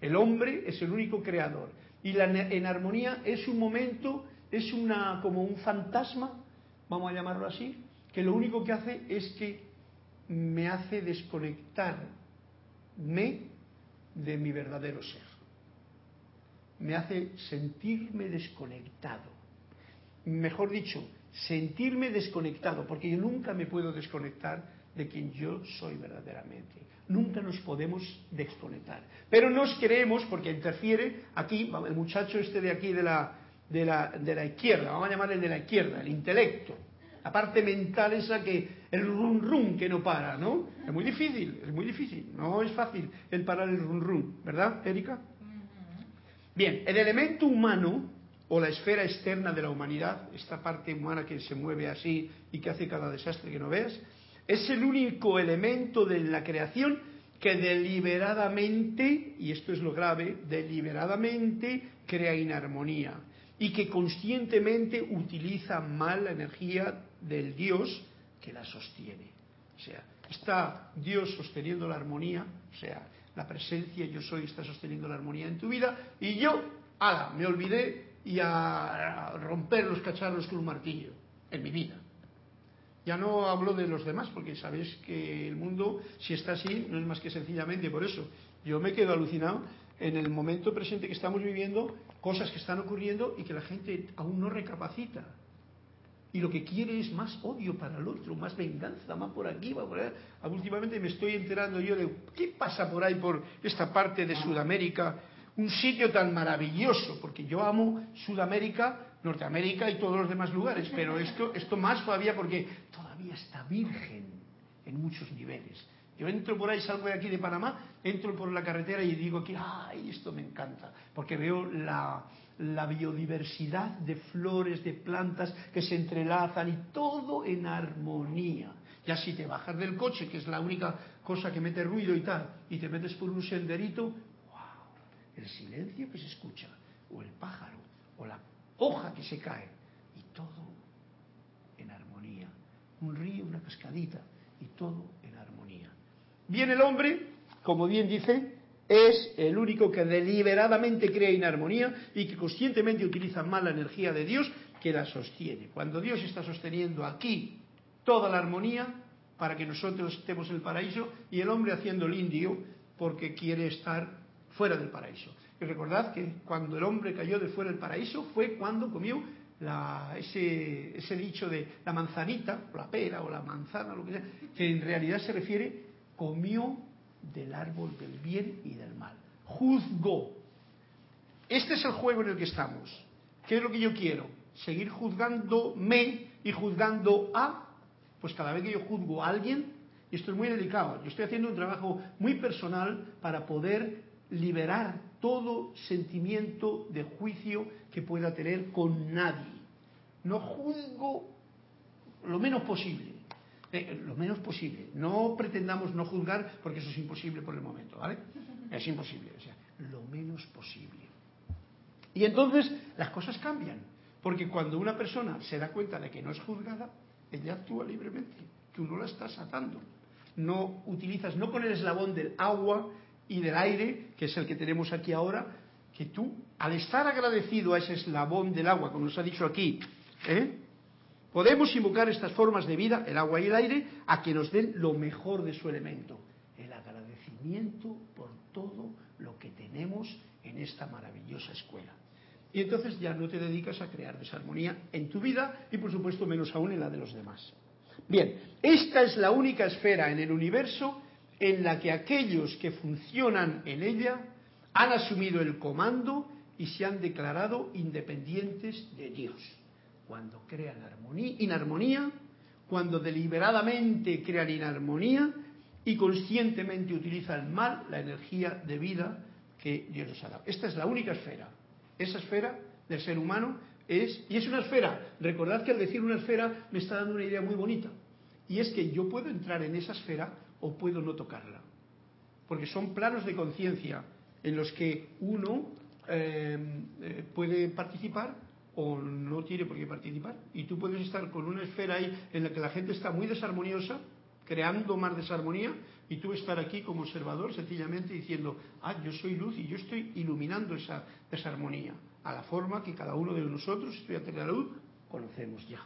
El hombre es el único creador. Y la enarmonía es un momento, es una, como un fantasma, vamos a llamarlo así, que lo único que hace es que me hace desconectarme de mi verdadero ser. Me hace sentirme desconectado. Mejor dicho, sentirme desconectado, porque yo nunca me puedo desconectar de quien yo soy verdaderamente. Nunca nos podemos desconectar. Pero nos creemos, porque interfiere aquí, el muchacho este de aquí de la, de la, de la izquierda, vamos a llamarle de la izquierda, el intelecto, la parte mental esa que, el run run que no para, ¿no? Es muy difícil, es muy difícil, no es fácil el parar el run run, ¿verdad, Erika? Bien, el elemento humano o la esfera externa de la humanidad, esta parte humana que se mueve así y que hace cada desastre que no veas, es el único elemento de la creación que deliberadamente, y esto es lo grave, deliberadamente crea inarmonía y que conscientemente utiliza mal la energía del Dios que la sostiene. O sea, está Dios sosteniendo la armonía, o sea, la presencia yo soy está sosteniendo la armonía en tu vida y yo, ala, me olvidé y a romper los cacharros con un martillo en mi vida. Ya no hablo de los demás, porque sabéis que el mundo, si está así, no es más que sencillamente por eso. Yo me quedo alucinado en el momento presente que estamos viviendo, cosas que están ocurriendo y que la gente aún no recapacita. Y lo que quiere es más odio para el otro, más venganza, más por aquí, más por allá. Últimamente me estoy enterando yo de qué pasa por ahí, por esta parte de Sudamérica, un sitio tan maravilloso, porque yo amo Sudamérica, Norteamérica y todos los demás lugares, pero esto, esto más todavía porque todavía está virgen en muchos niveles. Yo entro por ahí, salgo de aquí de Panamá, entro por la carretera y digo que, ay, esto me encanta, porque veo la, la biodiversidad de flores, de plantas que se entrelazan y todo en armonía. Ya si te bajas del coche, que es la única cosa que mete ruido y tal, y te metes por un senderito, el silencio que se escucha, o el pájaro, o la hoja que se cae, y todo en armonía. Un río, una cascadita, y todo en armonía. Bien, el hombre, como bien dice, es el único que deliberadamente crea inarmonía y que conscientemente utiliza mal la energía de Dios que la sostiene. Cuando Dios está sosteniendo aquí toda la armonía para que nosotros estemos en el paraíso y el hombre haciendo el indio porque quiere estar fuera del paraíso. Y recordad que cuando el hombre cayó de fuera del paraíso fue cuando comió ese, ese dicho de la manzanita, o la pera, o la manzana, lo que sea, que en realidad se refiere, comió del árbol del bien y del mal. Juzgó. Este es el juego en el que estamos. ¿Qué es lo que yo quiero? Seguir juzgándome y juzgando a. Pues cada vez que yo juzgo a alguien, y esto es muy delicado, yo estoy haciendo un trabajo muy personal para poder liberar todo sentimiento de juicio que pueda tener con nadie. No juzgo lo menos posible. Eh, lo menos posible. No pretendamos no juzgar porque eso es imposible por el momento, ¿vale? Es imposible. O sea, lo menos posible. Y entonces las cosas cambian. Porque cuando una persona se da cuenta de que no es juzgada, ella actúa libremente. Tú no la estás atando. No utilizas, no con el eslabón del agua y del aire, que es el que tenemos aquí ahora, que tú, al estar agradecido a ese eslabón del agua, como nos ha dicho aquí, ¿eh? podemos invocar estas formas de vida, el agua y el aire, a que nos den lo mejor de su elemento, el agradecimiento por todo lo que tenemos en esta maravillosa escuela. Y entonces ya no te dedicas a crear desarmonía en tu vida y por supuesto menos aún en la de los demás. Bien, esta es la única esfera en el universo en la que aquellos que funcionan en ella han asumido el comando y se han declarado independientes de Dios. Cuando crean armonía, inarmonía, cuando deliberadamente crean inarmonía y conscientemente utilizan mal la energía de vida que Dios nos ha dado. Esta es la única esfera. Esa esfera del ser humano es, y es una esfera, recordad que al decir una esfera me está dando una idea muy bonita, y es que yo puedo entrar en esa esfera o puedo no tocarla. Porque son planos de conciencia en los que uno eh, eh, puede participar o no tiene por qué participar. Y tú puedes estar con una esfera ahí en la que la gente está muy desarmoniosa, creando más desarmonía, y tú estar aquí como observador sencillamente diciendo, ah, yo soy luz y yo estoy iluminando esa desarmonía, a la forma que cada uno de nosotros, estudiantes de la luz, conocemos ya.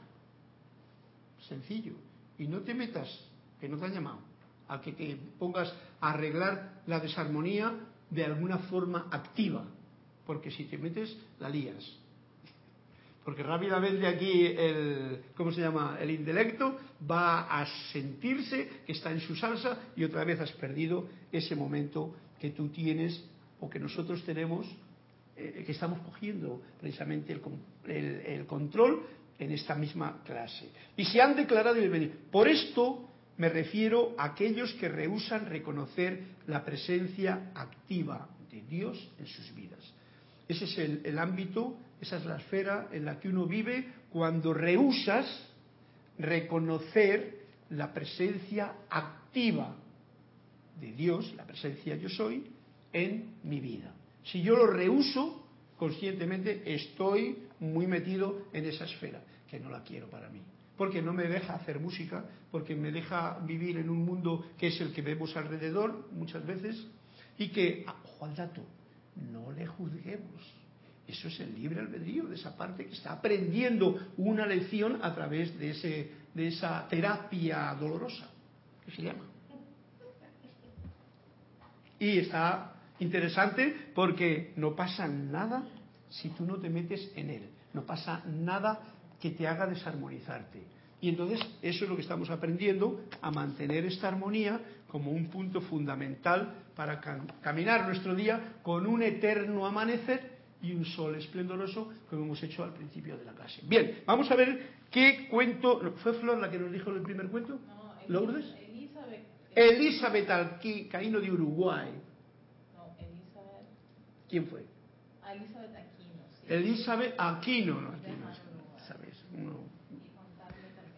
Sencillo. Y no te metas, que no te han llamado a que te pongas a arreglar la desarmonía de alguna forma activa, porque si te metes la lías. Porque rápidamente aquí el, ¿cómo se llama? El intelecto va a sentirse que está en su salsa y otra vez has perdido ese momento que tú tienes o que nosotros tenemos, eh, que estamos cogiendo precisamente el, el, control en esta misma clase. Y se han declarado Por esto me refiero a aquellos que rehusan reconocer la presencia activa de Dios en sus vidas. Ese es el, ámbito, esa es la esfera en la que uno vive cuando rehusas reconocer la presencia activa de Dios, la presencia yo soy, en mi vida. Si yo lo rehuso, conscientemente estoy muy metido en esa esfera, que no la quiero para mí porque no me deja hacer música, porque me deja vivir en un mundo que es el que vemos alrededor muchas veces, Y que, ah, ojo al dato, no le juzguemos. Eso es el libre albedrío de esa parte que está aprendiendo una lección a través de, ese, de esa terapia dolorosa, que se llama. Y está interesante porque no pasa nada si tú no te metes en él. No pasa nada que te haga desarmonizarte. Y entonces eso es lo que estamos aprendiendo, a mantener esta armonía como un punto fundamental para caminar nuestro día con un eterno amanecer y un sol esplendoroso, como hemos hecho al principio de la clase. Bien, vamos a ver qué cuento. ¿Fue Flor la que nos dijo el primer cuento? No, ¿Lourdes? Elizabeth. Elizabeth Caíno de Uruguay. No, Elizabeth. ¿Quién fue? Elizabeth Aquino. Sí. Elizabeth Aquino.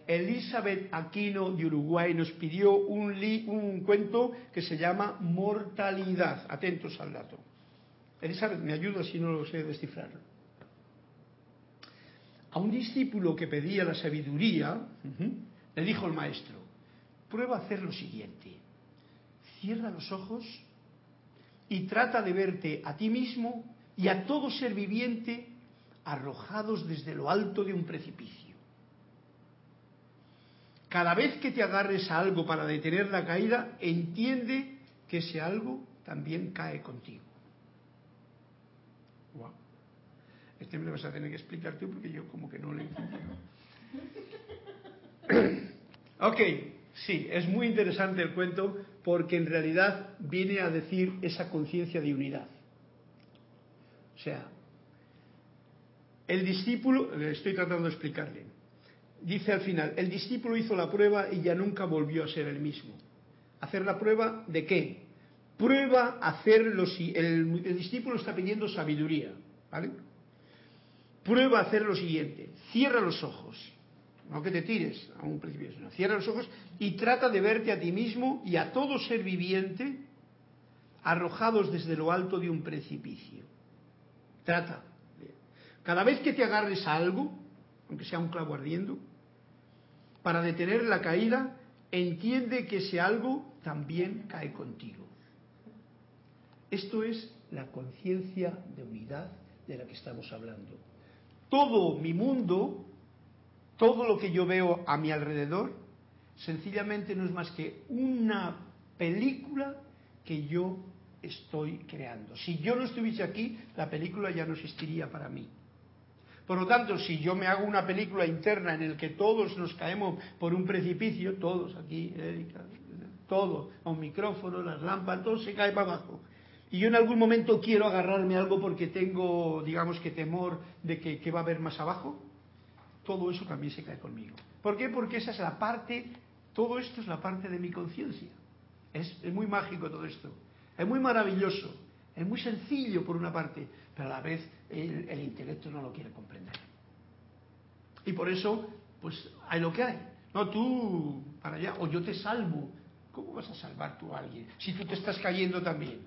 Elizabeth Aquino de Uruguay nos pidió un, li, un cuento que se llama Mortalidad. Atentos al dato. Elizabeth, me ayuda si no lo sé descifrarlo. A un discípulo que pedía la sabiduría, uh -huh, le dijo el maestro, prueba a hacer lo siguiente, cierra los ojos y trata de verte a ti mismo y a todo ser viviente arrojados desde lo alto de un precipicio. Cada vez que te agarres a algo para detener la caída, entiende que ese algo también cae contigo. Wow. Este me lo vas a tener que explicar tú porque yo como que no lo he entendido. ok, sí, es muy interesante el cuento porque en realidad viene a decir esa conciencia de unidad. O sea, el discípulo, estoy tratando de explicarle, dice al final, el discípulo hizo la prueba y ya nunca volvió a ser el mismo. ¿Hacer la prueba de qué? Prueba hacerlo si el, el discípulo está pidiendo sabiduría, ¿vale? Prueba hacer lo siguiente, cierra los ojos, no que te tires a un precipicio, sino cierra los ojos y trata de verte a ti mismo y a todo ser viviente arrojados desde lo alto de un precipicio. Trata. Cada vez que te agarres a algo, aunque sea un clavo ardiendo, para detener la caída, entiende que ese algo también cae contigo. Esto es la conciencia de unidad de la que estamos hablando. Todo mi mundo, todo lo que yo veo a mi alrededor, sencillamente no es más que una película que yo estoy creando. Si yo no estuviese aquí, la película ya no existiría para mí. Por lo tanto, si yo me hago una película interna en la que todos nos caemos por un precipicio, todos aquí, Erika, todo, un micrófono, las lámparas, todo se cae para abajo. Y yo en algún momento quiero agarrarme a algo porque tengo, digamos que temor de que, que va a haber más abajo, todo eso también se cae conmigo. ¿Por qué? Porque esa es la parte, todo esto es la parte de mi conciencia. Es muy mágico todo esto. Es muy maravilloso. Es muy sencillo por una parte, pero a la vez el, el, intelecto no lo quiere comprender. Y por eso, pues hay lo que hay. No, tú para allá, o yo te salvo. ¿Cómo vas a salvar tú a alguien si tú te estás cayendo también?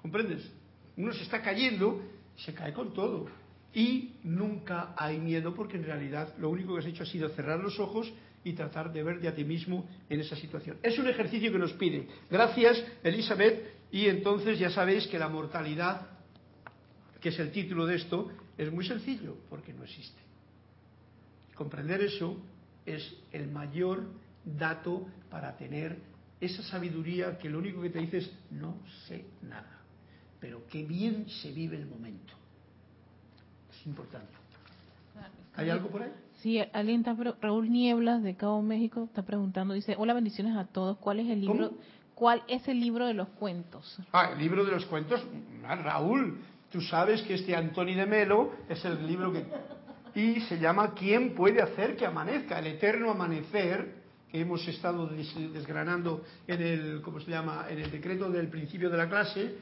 ¿Comprendes? Uno se está cayendo, se cae con todo. Y nunca hay miedo porque en realidad lo único que has hecho ha sido cerrar los ojos y tratar de verte a ti mismo en esa situación. Es un ejercicio que nos pide. Gracias, Elizabeth. Y entonces ya sabéis que la mortalidad, que es el título de esto, es muy sencillo porque no existe. Comprender eso es el mayor dato para tener esa sabiduría que lo único que te dice es no sé nada, pero qué bien se vive el momento. Es importante. ¿Hay algo por ahí? Sí, alguien está, Raúl Nieblas de Cabo México está preguntando, dice, hola bendiciones a todos, ¿cuál es el libro? ¿Cómo? ¿Cuál es el libro de los cuentos? Ah, el libro de los cuentos, ah, Raúl, tú sabes que este Antoni de Melo es el libro que... Y se llama ¿Quién puede hacer que amanezca? El eterno amanecer que hemos estado desgranando en el, ¿cómo se llama? En el decreto del principio de la clase.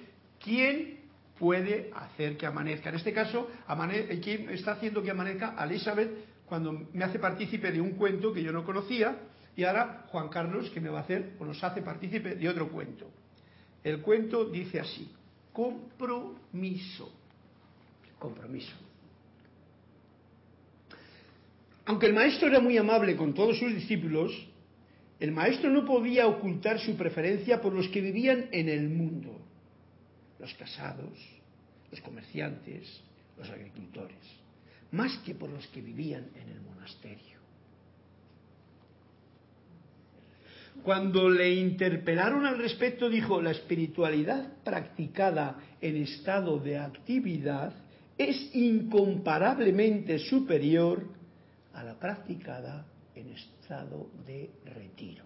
¿Quién puede hacer que amanezca? En este caso, amane ¿quién está haciendo que amanezca? Elizabeth cuando me hace partícipe de un cuento que yo no conocía y ahora Juan Carlos que me va a hacer o nos hace partícipe de otro cuento. El cuento dice así, compromiso, compromiso. Aunque el maestro era muy amable con todos sus discípulos, El maestro no podía ocultar su preferencia por los que vivían en el mundo, los casados, los comerciantes, los agricultores, más que por los que vivían en el monasterio. Cuando le interpelaron al respecto, dijo, la espiritualidad practicada en estado de actividad es incomparablemente superior a la practicada en estado de retiro.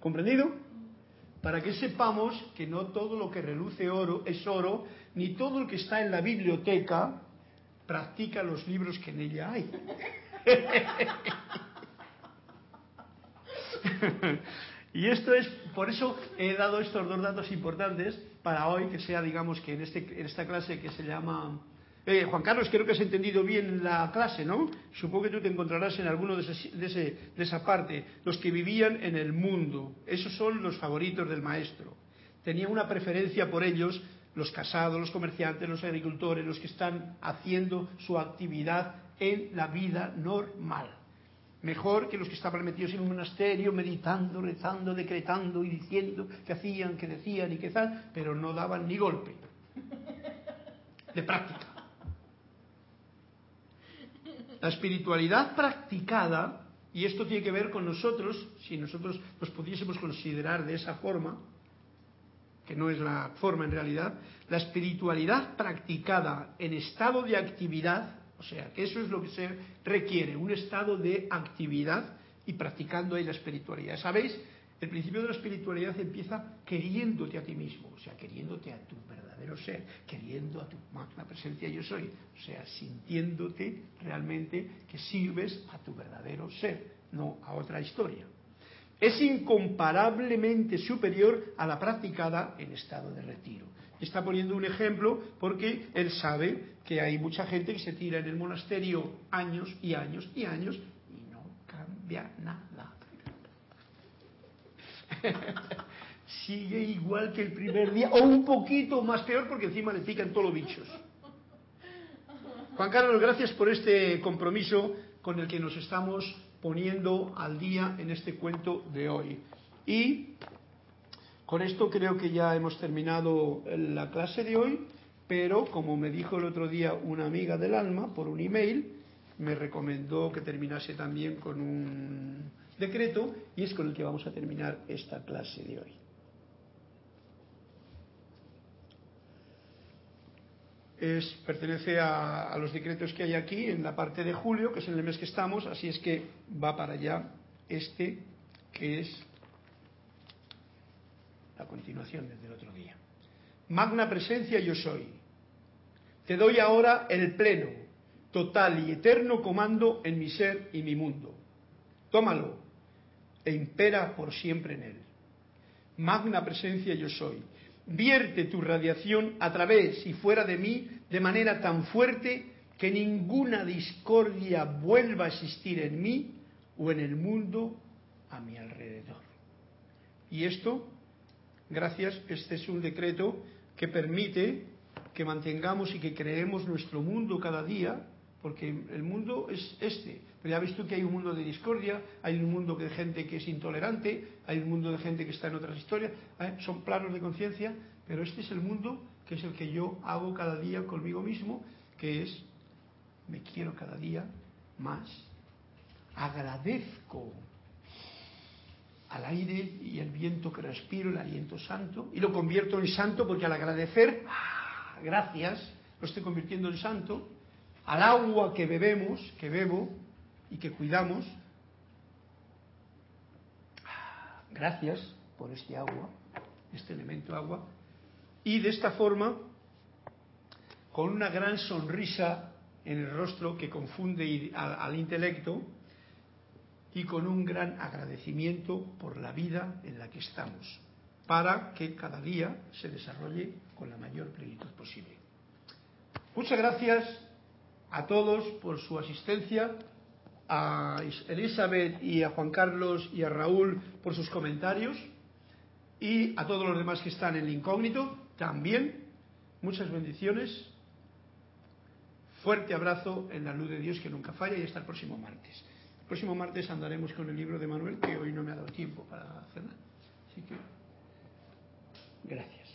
¿Comprendido? Para que sepamos que no todo lo que reluce oro es oro, ni todo lo que está en la biblioteca practica los libros que en ella hay. y esto es, por eso he dado estos dos datos importantes para hoy, que sea, digamos, que en, este, en esta clase que se llama... Eh, Juan Carlos, creo que has entendido bien la clase, ¿no? Supongo que tú te encontrarás en alguno de, de, de esa parte. Los que vivían en el mundo, esos son los favoritos del maestro. Tenía una preferencia por ellos los casados, los comerciantes, los agricultores, los que están haciendo su actividad en la vida normal mejor que los que estaban metidos en un monasterio, meditando, rezando, decretando y diciendo que hacían, que decían y que tal, pero no daban ni golpe de práctica. La espiritualidad practicada, y esto tiene que ver con nosotros, si nosotros nos pudiésemos considerar de esa forma, que no es la forma en realidad, la espiritualidad practicada en estado de actividad o sea, que eso es lo que se requiere, un estado de actividad y practicando ahí la espiritualidad. ¿Sabéis? El principio de la espiritualidad empieza queriéndote a ti mismo, o sea, queriéndote a tu verdadero ser, queriendo a tu magna presencia yo soy, o sea, sintiéndote realmente que sirves a tu verdadero ser, no a otra historia. Es incomparablemente superior a la practicada en estado de retiro. Está poniendo un ejemplo porque él sabe que hay mucha gente que se tira en el monasterio años y años y años y no cambia nada. Sigue igual que el primer día o un poquito más peor porque encima le pican todos los bichos. Juan Carlos, gracias por este compromiso con el que nos estamos poniendo al día en este cuento de hoy. Y con esto creo que ya hemos terminado la clase de hoy, pero como me dijo el otro día una amiga del alma por un email, me recomendó que terminase también con un decreto y es con el que vamos a terminar esta clase de hoy. Es, pertenece a, a, los decretos que hay aquí en la parte de julio, que es en el mes que estamos, así es que va para allá este, que es la continuación desde el otro día. Magna presencia yo soy. Te doy ahora el pleno, total y eterno comando en mi ser y mi mundo. Tómalo e impera por siempre en él. Magna presencia yo soy. Vierte tu radiación a través y fuera de mí de manera tan fuerte que ninguna discordia vuelva a existir en mí o en el mundo a mi alrededor. Y esto gracias, este es un decreto que permite que mantengamos y que creemos nuestro mundo cada día, porque el mundo es este. Pero ya visto que hay un mundo de discordia, hay un mundo de gente que es intolerante, hay un mundo de gente que está en otras historias, ¿eh? son planos de conciencia, pero este es el mundo que es el que yo hago cada día conmigo mismo, que es, me quiero cada día más, agradezco al aire y el viento que respiro, el aliento santo, y lo convierto en santo porque al agradecer, ¡ah! gracias, lo estoy convirtiendo en santo, al agua que bebemos, que bebo y que cuidamos, ¡ah! gracias por este agua, este elemento agua, y de esta forma, con una gran sonrisa en el rostro que confunde al intelecto, y con un gran agradecimiento por la vida en la que estamos, para que cada día se desarrolle con la mayor plenitud posible. Muchas gracias a todos por su asistencia, a Elizabeth y a Juan Carlos y a Raúl por sus comentarios y a todos los demás que están en el incógnito también. Muchas bendiciones. Fuerte abrazo en la luz de Dios que nunca falla y hasta el próximo martes. Próximo martes andaremos con el libro de Manuel, que hoy no me ha dado tiempo para hacer nada. Así que, gracias.